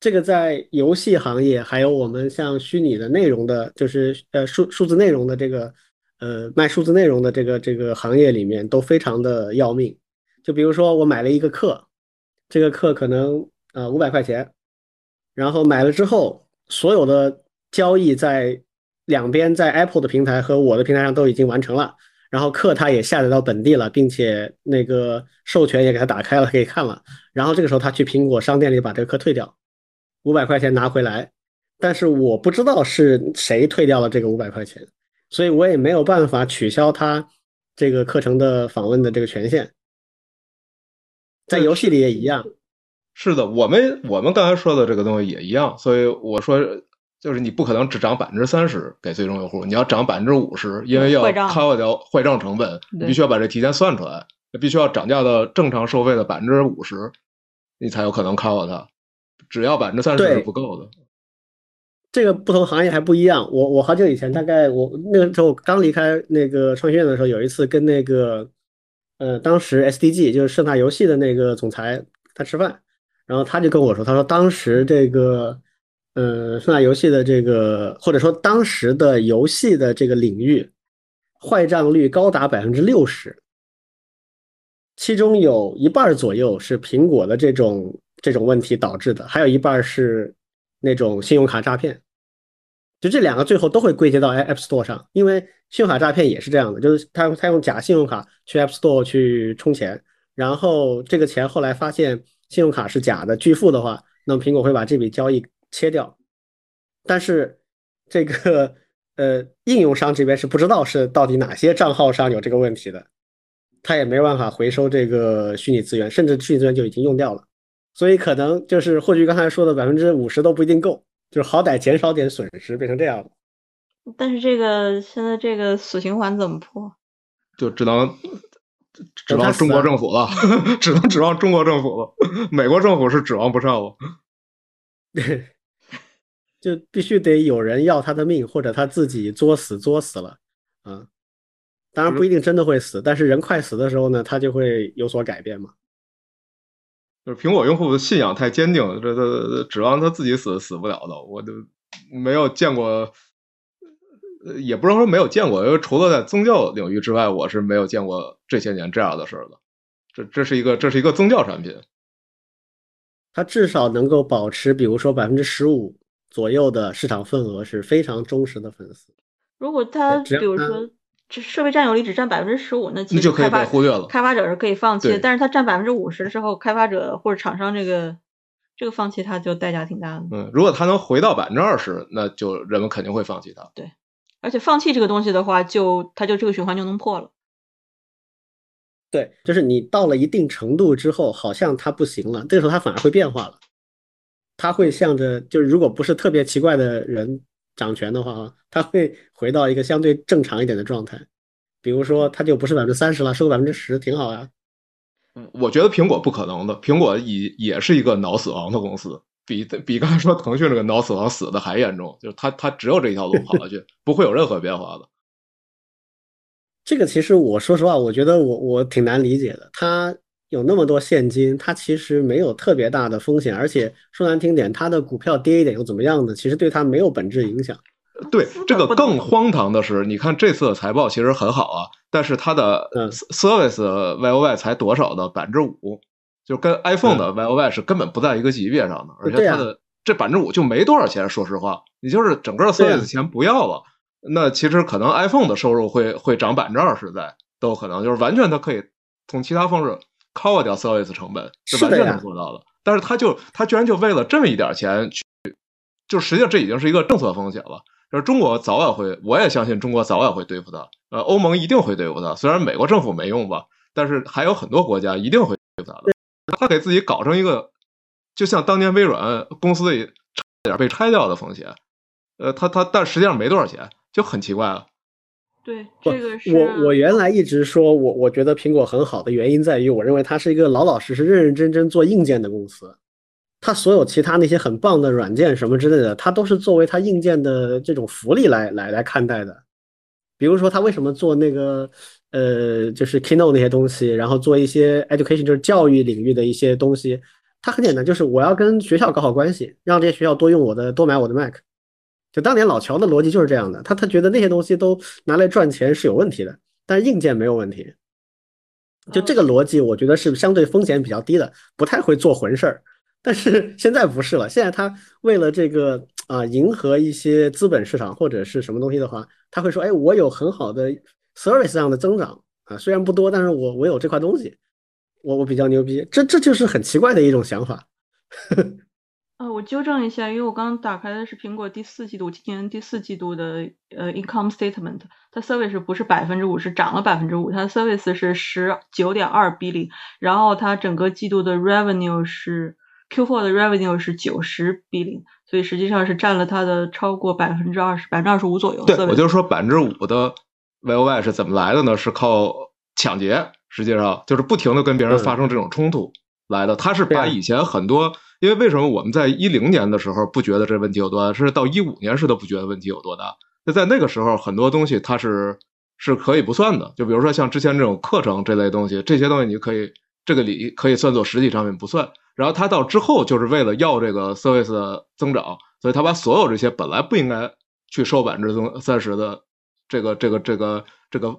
这个在游戏行业，还有我们像虚拟的内容的，就是呃数数字内容的这个呃卖数字内容的这个这个行业里面都非常的要命。就比如说我买了一个课，这个课可能呃五百块钱，然后买了之后，所有的交易在两边在 Apple 的平台和我的平台上都已经完成了，然后课它也下载到本地了，并且那个授权也给它打开了，可以看了。然后这个时候他去苹果商店里把这个课退掉。五百块钱拿回来，但是我不知道是谁退掉了这个五百块钱，所以我也没有办法取消他这个课程的访问的这个权限。在游戏里也一样，是的，我们我们刚才说的这个东西也一样，所以我说就是你不可能只涨百分之三十给最终用户，你要涨百分之五十，因为要 cover 掉坏账成本，你必须要把这提前算出来，必须要涨价到正常收费的百分之五十，你才有可能 cover 它，只要百分之三十是不够的。这个不同行业还不一样。我我好久以前，大概我那个时候刚离开那个创新院的时候，有一次跟那个呃，当时 SDG 就是盛大游戏的那个总裁他吃饭，然后他就跟我说，他说当时这个呃盛大游戏的这个或者说当时的游戏的这个领域坏账率高达百分之六十，其中有一半儿左右是苹果的这种这种问题导致的，还有一半是那种信用卡诈骗。就这两个最后都会归结到 App Store 上，因为信用卡诈骗也是这样的，就是他他用假信用卡去 App Store 去充钱，然后这个钱后来发现信用卡是假的拒付的话，那么苹果会把这笔交易切掉。但是这个呃应用商这边是不知道是到底哪些账号上有这个问题的，他也没办法回收这个虚拟资源，甚至虚拟资源就已经用掉了。所以可能就是霍炬刚才说的百分之五十都不一定够，就是好歹减少点损失，变成这样了。但是这个现在这个死循环怎么破？就只能指望中国啊政府了，只能指望中国政府了。美国政府是指望不上了。就必须得有人要他的命，或者他自己作死作死了，啊，当然不一定真的会死，但是人快死的时候呢，他就会有所改变嘛。就是苹果用户的信仰太坚定了，这这指望他自己死死不了的，我就没有见过，呃也不是说没有见过，因为除了在宗教领域之外，我是没有见过这些年这样的事儿的。这这是一个这是一个宗教产品，它至少能够保持，比如说百分之十五左右的市场份额，是非常忠实的粉丝。如果它对只要它比如说这设备占有率只占百分之十五，那其那就可以实开发被忽略了。开发者是可以放弃的。但是它占百分之五十的时候，开发者或者厂商这个这个放弃，它就代价挺大的。嗯，如果它能回到百分之二十，那就人们肯定会放弃它。对而且放弃这个东西的话，就它就这个循环就能破了。对，就是你到了一定程度之后，好像它不行了，这个时候它反而会变化了。它会向着，就是如果不是特别奇怪的人掌权的话啊，它会回到一个相对正常一点的状态。比如说，它就不是百分之三十了，收个百分之十，挺好呀。嗯我觉得苹果不可能的，苹果也也是一个脑死亡的公司，比比刚才说腾讯这个脑死亡死的还严重，就是它它只有这一条路跑下去，不会有任何变化的。这个其实我说实话，我觉得我我挺难理解的。它有那么多现金，它其实没有特别大的风险，而且说难听点，它的股票跌一点又怎么样呢？其实对它没有本质影响。对，这个更荒唐的是，你看这次的财报其实很好啊，但是它的嗯。service YOY 才多少的百分之五，就跟 iPhone 的 YOY 是根本不在一个级别上的，而且对啊它的这百分之五就没多少钱，说实话，你就是整个 service 钱不要了，那其实可能 iPhone 的收入会会涨百分之二十在，都有可能，就是完全它可以从其他方式 cover 掉 service 成本，是完全能做到的。但是他就他居然就为了这么一点钱去，就实际上这已经是一个政策风险了。就是中国早晚会，我也相信中国早晚会对付它。呃，欧盟一定会对付它，虽然美国政府没用吧，但是还有很多国家一定会对付它的。他给自己搞成一个，就像当年微软公司里差点被拆掉的风险。呃，他他但实际上没多少钱，就很奇怪了。对，这个是我我原来一直说我我觉得苹果很好的原因在于，我认为它是一个老老实实、认认真真做硬件的公司。它所有其他那些很棒的软件什么之类的，它都是作为它硬件的这种福利来来来看待的。比如说，它为什么做那个呃，就是 Keynote 那些东西，然后做一些 education 就是教育领域的一些东西，它很简单，就是我要跟学校搞好关系，让这些学校多用我的，多买我的 Mac。就当年老乔的逻辑就是这样的，他他觉得那些东西都拿来赚钱是有问题的，但是硬件没有问题。就这个逻辑，我觉得是相对风险比较低的，不太会做混事儿。但是现在不是了，现在他为了这个啊、迎合一些资本市场或者是什么东西的话，他会说，哎，我有很好的 service 上的增长啊，虽然不多，但是我我有这块东西，我我比较牛逼，这这就是很奇怪的一种想法。呃，我纠正一下，因为我刚刚打开的是苹果第四季度，今年第四季度的呃 income statement，它 service 不是百分之五，是涨了百分之五，它的 service 是十九点二 billion，然后它整个季度的 revenue 是 Q4 的 revenue 是九十 billion，所以实际上是占了它的超过百分之二十，百分之二十五左右。对，我就说百分之五的 V O Y 是怎么来的呢？是靠抢劫，实际上就是不停的跟别人发生这种冲突来的。他是把以前很多，因为为什么我们在一零年的时候不觉得这问题有多大，是到一五年时都不觉得问题有多大。那在那个时候，很多东西它是是可以不算的，就比如说像之前这种课程这类东西，这些东西你可以这个里可以算作实体商品不算。然后他到之后就是为了要这个 service 的增长，所以他把所有这些本来不应该去收百分之三十的这个这个这个这个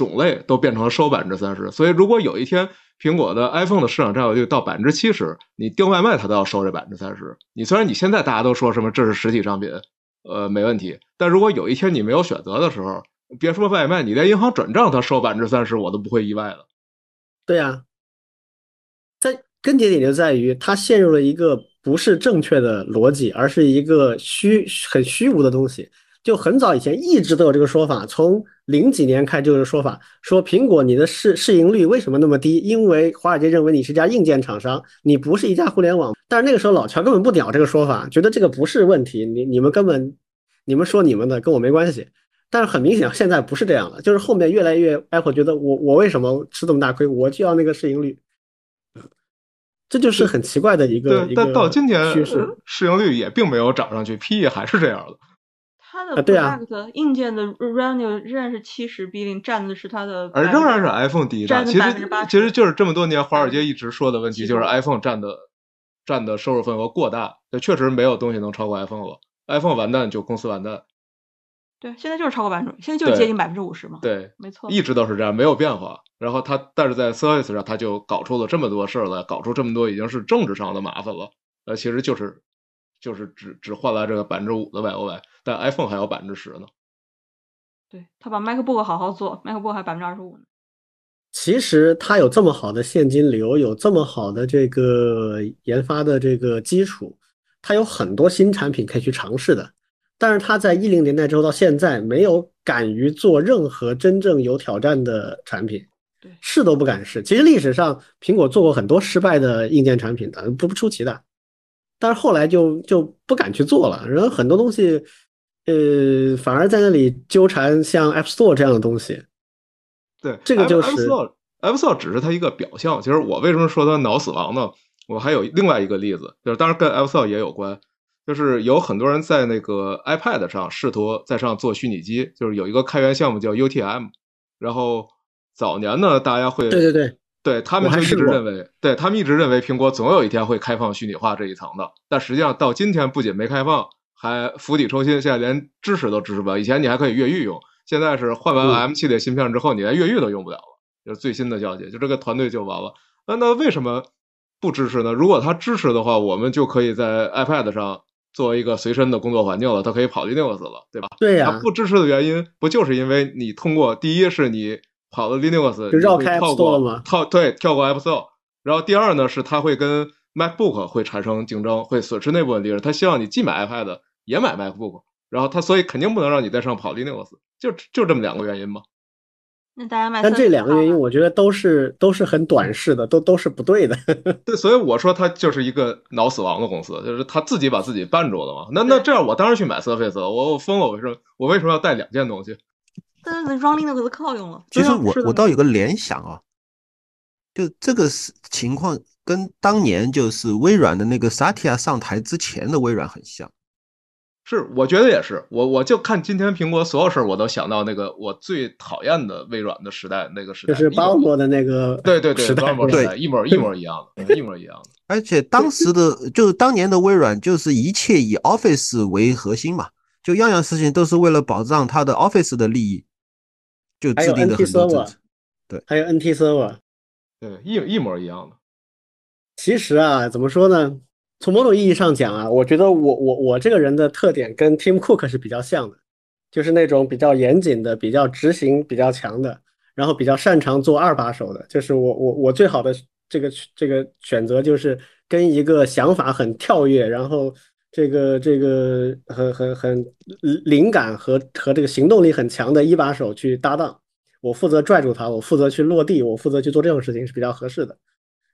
种类都变成了收百分之三十。所以如果有一天苹果的 iPhone 的市场占有率到百分之七十，你订外卖它都要收这百分之三十。你虽然你现在大家都说什么这是实体商品，呃没问题，但如果有一天你没有选择的时候，别说外卖，你连银行转账它收百分之三十，我都不会意外的。对呀。在根结点就在于，它陷入了一个不是正确的逻辑，而是一个虚很虚无的东西。就很早以前一直都有这个说法，从零几年开始就有说法，说苹果你的市市盈率为什么那么低？因为华尔街认为你是家硬件厂商，你不是一家互联网。但是那个时候老乔根本不屌这个说法，觉得这个不是问题，你你们根本你们说你们的跟我没关系。但是很明显现在不是这样了，就是后面越来越 Apple 觉得我我为什么吃这么大亏，我就要那个市盈率。这就是很奇怪的一个，但到今天市盈率也并没有涨上去，P/E 还是这样的。它的 product 硬件的 revenue 仍然是七十 billion，占的是它的，而仍然是 iPhone 第一占其实其实就是这么多年华尔街一直说的问题，就是 iPhone 占的占的收入份额过大，确实没有东西能超过 iPhone 了。iPhone 完蛋就公司完蛋。对，现在就是超过百分之，现在就是接近百分之五十嘛。对，没错，一直都是这样，没有变化。然后他，但是在 Service 上，他就搞出了这么多事儿来，搞出这么多已经是政治上的麻烦了。呃，其实就是，就是只只换来这个百分之五的 YOY，但 iPhone 还有百分之十呢。对他把 MacBook 好好做，MacBook 还百分之二十五呢。其实他有这么好的现金流，有这么好的这个研发的这个基础，他有很多新产品可以去尝试的。但是他在一零年代之后到现在没有敢于做任何真正有挑战的产品，对，试都不敢试。其实历史上苹果做过很多失败的硬件产品的，不不出奇的。但是后来就就不敢去做了，然后很多东西，呃，反而在那里纠缠像 App Store 这样的东西。对，这个就是 App Store，App Store 只是它一个表象。其实我为什么说它脑死亡呢？我还有另外一个例子，就是当然跟 App Store 也有关。就是有很多人在那个 iPad 上试图在上做虚拟机，就是有一个开源项目叫 UTM，然后早年呢，大家会对对对，对他们就一直认为，对他们一直认为苹果总有一天会开放虚拟化这一层的，但实际上到今天不仅没开放，还釜底抽薪，现在连支持都支持不了。以前你还可以越狱用，现在是换完 M 系列芯片之后，你连越狱都用不了了，就是最新的消息，就这个团队就完了。那那为什么不支持呢？如果它支持的话，我们就可以在 iPad 上。作为一个随身的工作环境了，它可以跑 Linux 了，对吧？对呀。它不支持的原因，不就是因为你通过第一是你跑了 Linux，就绕开 App Store 吗？跳对，跳过 App Store。然后第二呢，是它会跟 MacBook 会产生竞争，会损失内部分利润。它希望你既买 iPad 也买 MacBook，然后他所以肯定不能让你再上跑 Linux，就就这么两个原因嘛。那大家买，但这两个原因，我觉得都是都是很短视的，都都是不对的。对，所以我说他就是一个脑死亡的公司，就是他自己把自己绊住了嘛。那那这样，我当然去买 Surface 了。我我疯了，我为什么我为什么要带两件东西？但是 Running 那个是靠用了。其实我我倒有个联想啊，就这个是情况跟当年就是微软的那个 Satya 上台之前的微软很像。是，我觉得也是。我我就看今天苹果所有事儿，我都想到那个我最讨厌的微软的时代，那个时代就是包括的那个对对对时代，对一模一模一样的，一模一样的。而且当时的就是当年的微软，就是一切以 Office 为核心嘛，就样样事情都是为了保障它的 Office 的利益，就制定的很多政策。对，还有 NT Server，对，一一模一样的。其实啊，怎么说呢？从某种意义上讲啊，我觉得我我我这个人的特点跟 Tim Cook 是比较像的，就是那种比较严谨的、比较执行比较强的，然后比较擅长做二把手的。就是我我我最好的这个这个选择就是跟一个想法很跳跃，然后这个这个很很很灵感和和这个行动力很强的一把手去搭档。我负责拽住他，我负责去落地，我负责去做这种事情是比较合适的。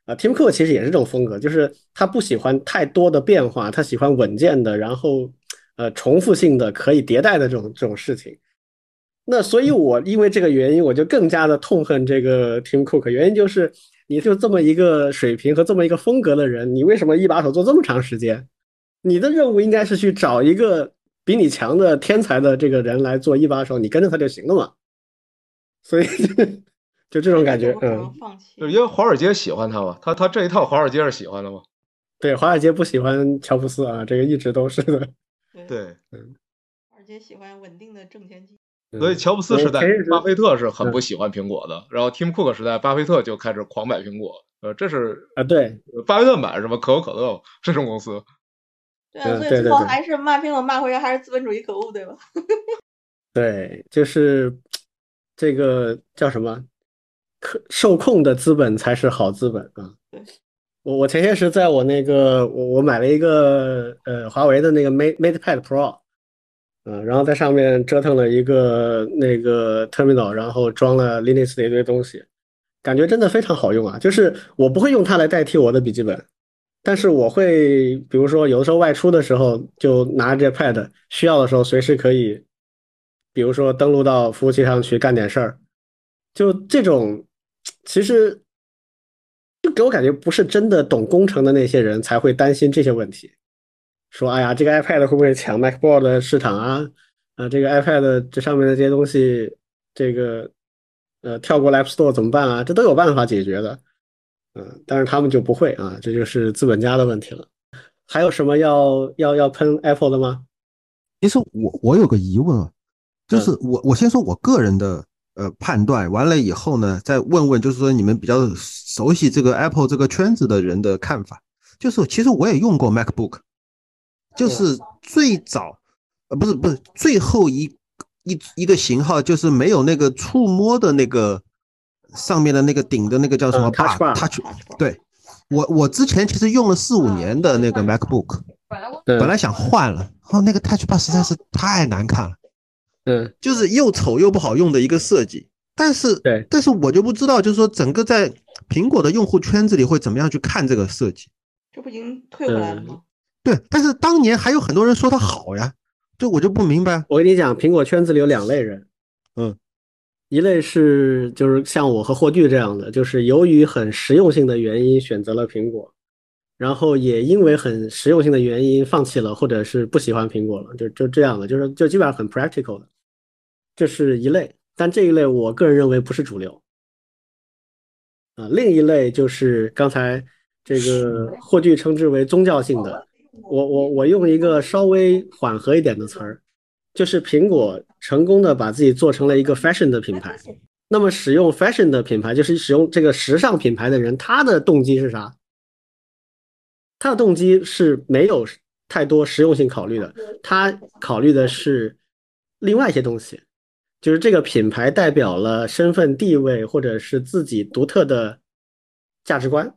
啊，Tim Cook 其实也是这种风格，就是他不喜欢太多的变化，他喜欢稳健的，然后呃重复性的可以迭代的这种这种事情。那所以，我因为这个原因，我就更加的痛恨这个 Tim Cook。原因就是，你就这么一个水平和这么一个风格的人，你为什么一把手做这么长时间？你的任务应该是去找一个比你强的天才的这个人来做一把手，你跟着他就行了嘛。所以 就这种感觉，嗯，就因为华尔街喜欢他嘛，他他这一套华尔街是喜欢的嘛。对，华尔街不喜欢乔布斯啊，这个一直都是的。对，嗯，华尔街喜欢稳定的挣钱机。所以乔布斯时代，巴菲特是很不喜欢苹果的。然后 Tim Cook 时代，巴菲特就开始狂买苹果。呃，这是啊，对，巴菲特买什么可口可乐这种公司。对啊，所以最后还是骂苹果骂回来，还是资本主义可恶，对吧？对，就是这个叫什么？可受控的资本才是好资本啊。对，我我前些时在我那个我我买了一个呃华为的那个 Mate MatePad Pro。嗯，然后在上面折腾了一个那个 terminal，然后装了 Linux 的一堆东西，感觉真的非常好用啊！就是我不会用它来代替我的笔记本，但是我会，比如说有的时候外出的时候就拿着 pad，需要的时候随时可以，比如说登录到服务器上去干点事儿，就这种，其实就给我感觉不是真的懂工程的那些人才会担心这些问题。说，哎呀，这个 iPad 会不会抢 MacBook 的市场啊？啊，这个 iPad 这上面的这些东西，这个呃跳过 App Store 怎么办啊？这都有办法解决的，嗯，但是他们就不会啊，这就是资本家的问题了。还有什么要要要喷 Apple 的吗？其实我我有个疑问啊，就是我我先说我个人的呃判断，完了以后呢，再问问就是说你们比较熟悉这个 Apple 这个圈子的人的看法。就是其实我也用过 MacBook。就是最早，呃，不是不是最后一一一个型号，就是没有那个触摸的那个上面的那个顶的那个叫什么 bar？Touch。对，我我之前其实用了四五年的那个 MacBook，本来想换了，后，那个 Touch bar 实在是太难看了，嗯，就是又丑又不好用的一个设计。但是，对，但是我就不知道，就是说整个在苹果的用户圈子里会怎么样去看这个设计？这不已经退回来了吗？对，但是当年还有很多人说它好呀，这我就不明白。我跟你讲，苹果圈子里有两类人，嗯，一类是就是像我和霍炬这样的，就是由于很实用性的原因选择了苹果，然后也因为很实用性的原因放弃了或者是不喜欢苹果了，就就这样的，就是就基本上很 practical 的，这是一类。但这一类我个人认为不是主流。啊，另一类就是刚才这个霍炬称之为宗教性的。我我我用一个稍微缓和一点的词儿，就是苹果成功的把自己做成了一个 fashion 的品牌。那么使用 fashion 的品牌，就是使用这个时尚品牌的人，他的动机是啥？他的动机是没有太多实用性考虑的，他考虑的是另外一些东西，就是这个品牌代表了身份地位或者是自己独特的价值观。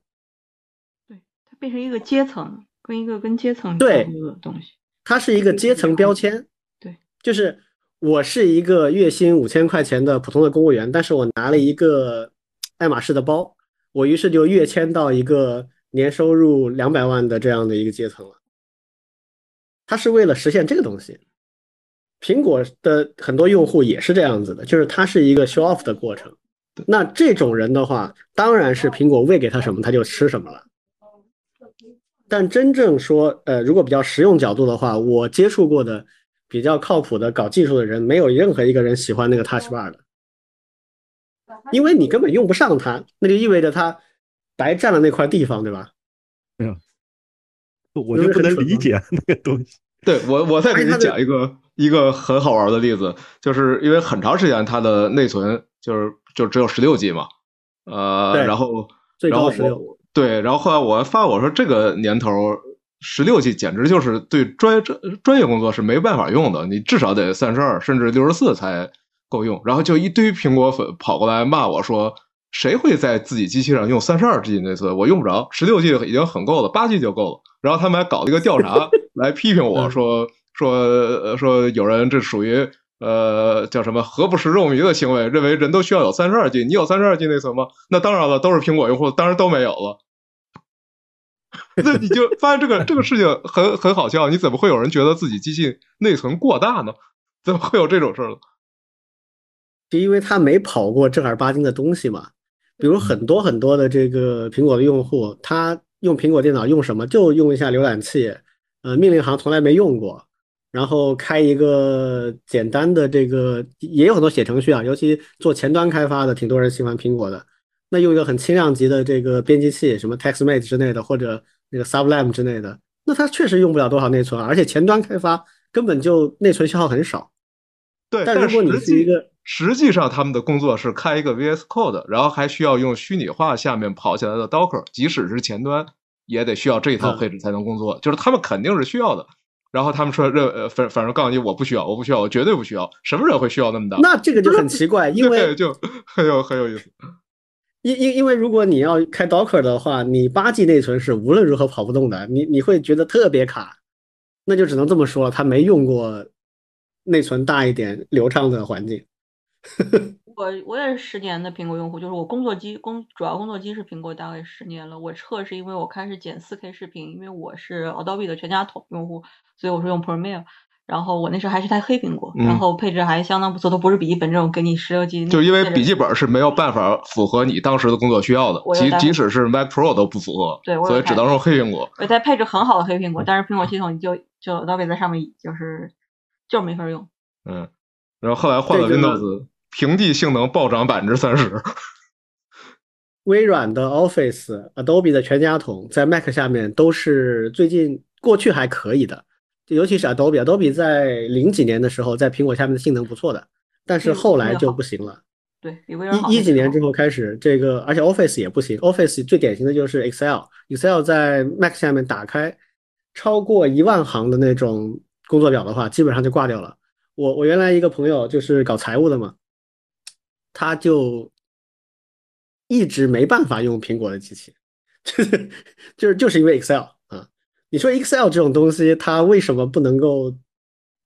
对，它变成一个阶层。跟一个跟阶层对的东西，它是一个阶层标签。对，就是我是一个月薪五千块钱的普通的公务员，但是我拿了一个爱马仕的包，我于是就跃迁到一个年收入两百万的这样的一个阶层了。它是为了实现这个东西。苹果的很多用户也是这样子的，就是它是一个 show off 的过程。那这种人的话，当然是苹果喂给他什么他就吃什么了。但真正说，呃，如果比较实用角度的话，我接触过的比较靠谱的搞技术的人，没有任何一个人喜欢那个 Touch Bar 的，因为你根本用不上它，那就意味着它白占了那块地方，对吧？没有，我就不能理解那个东西。对我，我再给你讲一个一个很好玩的例子，就是因为很长时间它的内存就是就只有十六 G 嘛，呃，然后最高十六。对，然后后来我还发我说这个年头十六 G 简直就是对专专专业工作是没办法用的，你至少得三十二甚至六十四才够用。然后就一堆苹果粉跑过来骂我说，谁会在自己机器上用三十二 G 内存？我用不着，十六 G 已经很够了，八 G 就够了。然后他们还搞了一个调查 来批评我说说说有人这属于呃叫什么何不食肉糜的行为，认为人都需要有三十二 G，你有三十二 G 内存吗？那当然了，都是苹果用户，当然都没有了。那你就发现这个这个事情很很好笑，你怎么会有人觉得自己机器内存过大呢？怎么会有这种事儿呢？就因为他没跑过正儿八经的东西嘛。比如很多很多的这个苹果的用户，他用苹果电脑用什么？就用一下浏览器，呃，命令行从来没用过。然后开一个简单的这个，也有很多写程序啊，尤其做前端开发的，挺多人喜欢苹果的。那用一个很轻量级的这个编辑器，什么 TextMate 之类的，或者那个 Sublime 之类的，那它确实用不了多少内存，而且前端开发根本就内存消耗很少。对，但如果你是一个实际上他们的工作是开一个 VS Code，然后还需要用虚拟化下面跑起来的 Docker，即使是前端也得需要这一套嗯配置才能工作，就是他们肯定是需要的。然后他们说认呃反反正告诉你我不需要，我不需要，我绝对不需要。什么人会需要那么大？那这个就很奇怪，因为就很有很有意思。因因因为如果你要开 Docker 的话，你八 G 内存是无论如何跑不动的，你你会觉得特别卡，那就只能这么说了，他没用过内存大一点、流畅的环境。我我也是十年的苹果用户，就是我工作机工主要工作机是苹果，大概十年了。我撤是因为我开始剪 4K 视频，因为我是 Adobe 的全家桶用户，所以我是用 Premiere。然后我那时候还是台黑苹果，嗯然后配置还相当不错，都不是笔记本这种给你十六 G。就因为笔记本是没有办法符合你当时的工作需要的即即使是 Mac Pro 都不符合，对所以只能用黑苹果。我在配置很好的黑苹果，但是苹果系统就就 Adobe 在上面就是就是没法用。嗯，然后后来换了 Windows，平地性能暴涨百分之三十。微软的 Office、Adobe 的全家桶在 Mac 下面都是最近过去还可以的，就尤其是 Adobe，Adobe 在零几年的时候在苹果下面的性能不错的，但是嗯后来就不行了。对比微软一一几年之后开始，这个而且 Office 也不行，Office 最典型的就是 Excel，Excel 在 Mac 下面打开超过一万行的那种工作表的话，基本上就挂掉了。我我原来一个朋友就是搞财务的嘛，他就一直没办法用苹果的机器，就是就是就是因为 Excel 啊。你说 Excel 这种东西，它为什么不能够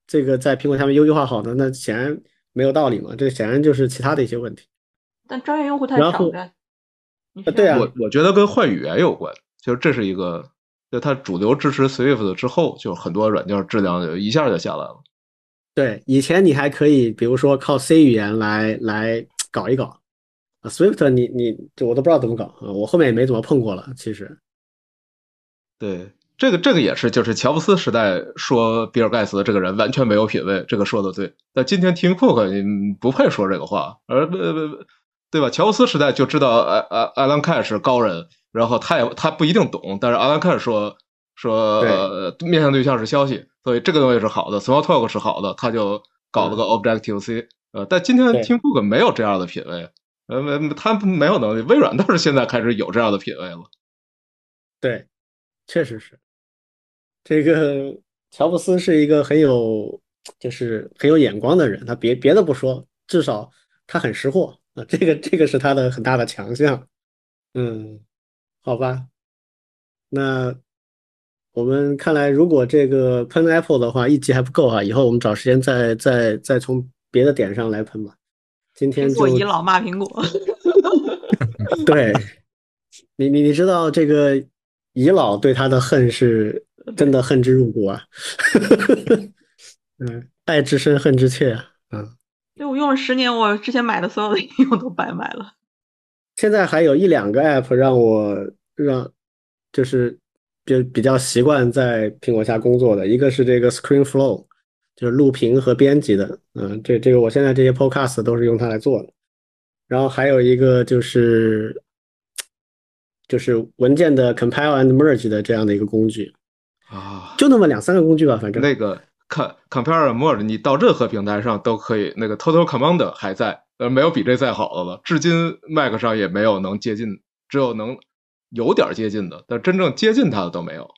这个在苹果下面优优化好呢？那显然没有道理嘛，这显然就是其他的一些问题。但专业用户太少了。啊对啊我我觉得跟换语言有关，就是这是一个，就它主流支持 Swift 之后，就很多软件质量就一下就下来了。对，以前你还可以，比如说靠 C 语言来来搞一搞啊，Swift 你你这我都不知道怎么搞啊，我后面也没怎么碰过了。其实，对，这个这个也是，就是乔布斯时代说比尔盖茨这个人完全没有品位，这个说的对。但今天 Tim Cook 你不配说这个话，而不不对吧？乔布斯时代就知道艾艾艾兰凯是高人，然后他也他不一定懂，但是艾兰凯说说呃面向对象是消息，所以这个东西是好的，Small Talk 是好的，他就搞了个 Objective C。呃，但今天对 Tim Cook 没有这样的品位，呃，没他没有能力。微软倒是现在开始有这样的品位了。对，确实是这个乔布斯是一个很有就是很有眼光的人，他别别的不说，至少他很识货啊，这个这个是他的很大的强项。嗯，好吧，那我们看来，如果这个喷 Apple 的话，一集还不够啊，以后我们找时间再再再从别的点上来喷吧。今天就苹果遗老骂苹果，对，你你你知道这个遗老对他的恨是真的恨之入骨啊，嗯，爱之深恨之切啊，嗯，对我用了十年，我之前买的所有的应用都白买了。现在还有一两个 app 让我让就是就比较习惯在苹果下工作的，一个是这个 ScreenFlow，就是录屏和编辑的，嗯，这这个我现在这些 podcast 都是用它来做的，然后还有一个就是就是文件的 compile and merge 的这样的一个工具，啊，就那么两三个工具吧，反正那个 com compare and merge，你到任何平台上都可以。那个 total command 还在，呃，没有比这再好的了。至今 Mac 上也没有能接近，只有能有点接近的，但真正接近它的都没有。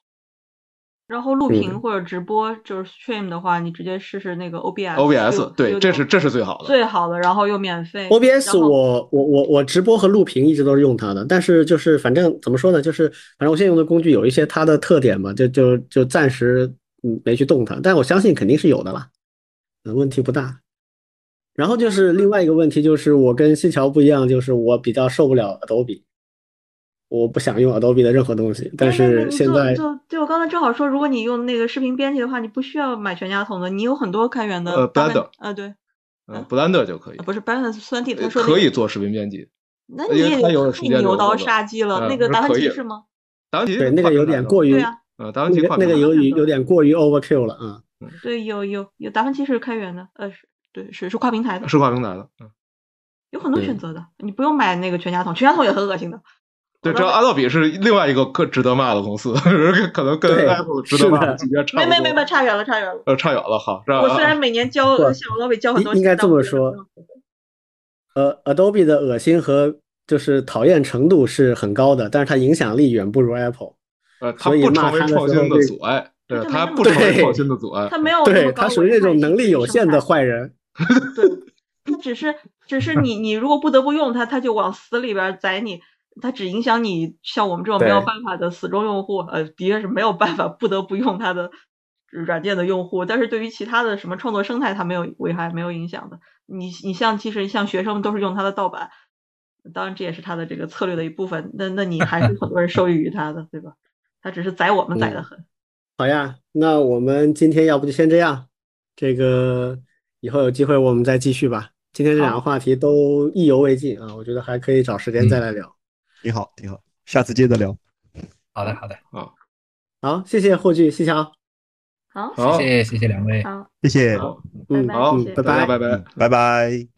然后录屏嗯或者直播就是 stream 的话，你直接试试那个 OBS。OBS 对，这是这是最好的。最好的，然后又免费。OBS 我我我我直播和录屏一直都是用它的，但是就是反正怎么说呢，就是反正我现在用的工具有一些它的特点嘛，就就就暂时嗯没去动它，但我相信肯定是有的啦，嗯，问题不大。然后就是另外一个问题，就是我跟西桥不一样，就是我比较受不了 Adobe，我不想用 Adobe 的任何东西。但是现在就对我刚才正好说，如果你用那个视频编辑的话，你不需要买全家桶的，你有很多开源的。呃 Blender 啊，对，嗯，Blender 就可以啊，不是 Blender 是酸体，他呃说可以做视频编辑。那你也太牛刀杀鸡了。嗯那个达芬奇是吗？达芬奇对那个有点过于对啊，呃，达芬奇跨那个那个有有有点过于 overkill 了啊。对，有有有达芬奇是开源的，呃，是对是是跨平台的，是跨平台的，嗯，有很多选择的，你不用买那个全家桶，全家桶也很恶心的。对，这阿道比是另外一个可值得骂的公司，可能跟对 Apple 值得骂的的级别差。没没没没，差远了差远了。呃，差远了，好，我虽然啊每年交不小老北交很多钱，应应该这么说呃，Adobe 的恶心和就是讨厌程度是很高的，但是它影响力远不如 Apple。呃，它所以不成为创新的阻碍，对，它不成为创新的阻碍。它没有对，它属于那种能力有限的坏人。对，它只是只是你你如果不得不用它，它就往死里边宰你，它只影响你像我们这种没有办法的死忠用户，呃，的确是没有办法不得不用它的软件的用户，但是对于其他的什么创作生态，它没有危害，没有影响的。你你像其实像学生都是用它的盗版，当然这也是它的这个策略的一部分，那那你还是很多人受益于它的，对吧？它只是宰我们宰的很。好呀，那我们今天要不就先这样，这个以后有机会我们再继续吧。今天这两个话题都意犹未尽啊，我觉得还可以找时间再来聊。挺好，挺好，下次接着聊。好的，好的，好，好谢谢霍炬、谢谢啊，好，谢谢谢谢两位。好，谢谢，嗯好。拜拜。拜拜。拜拜。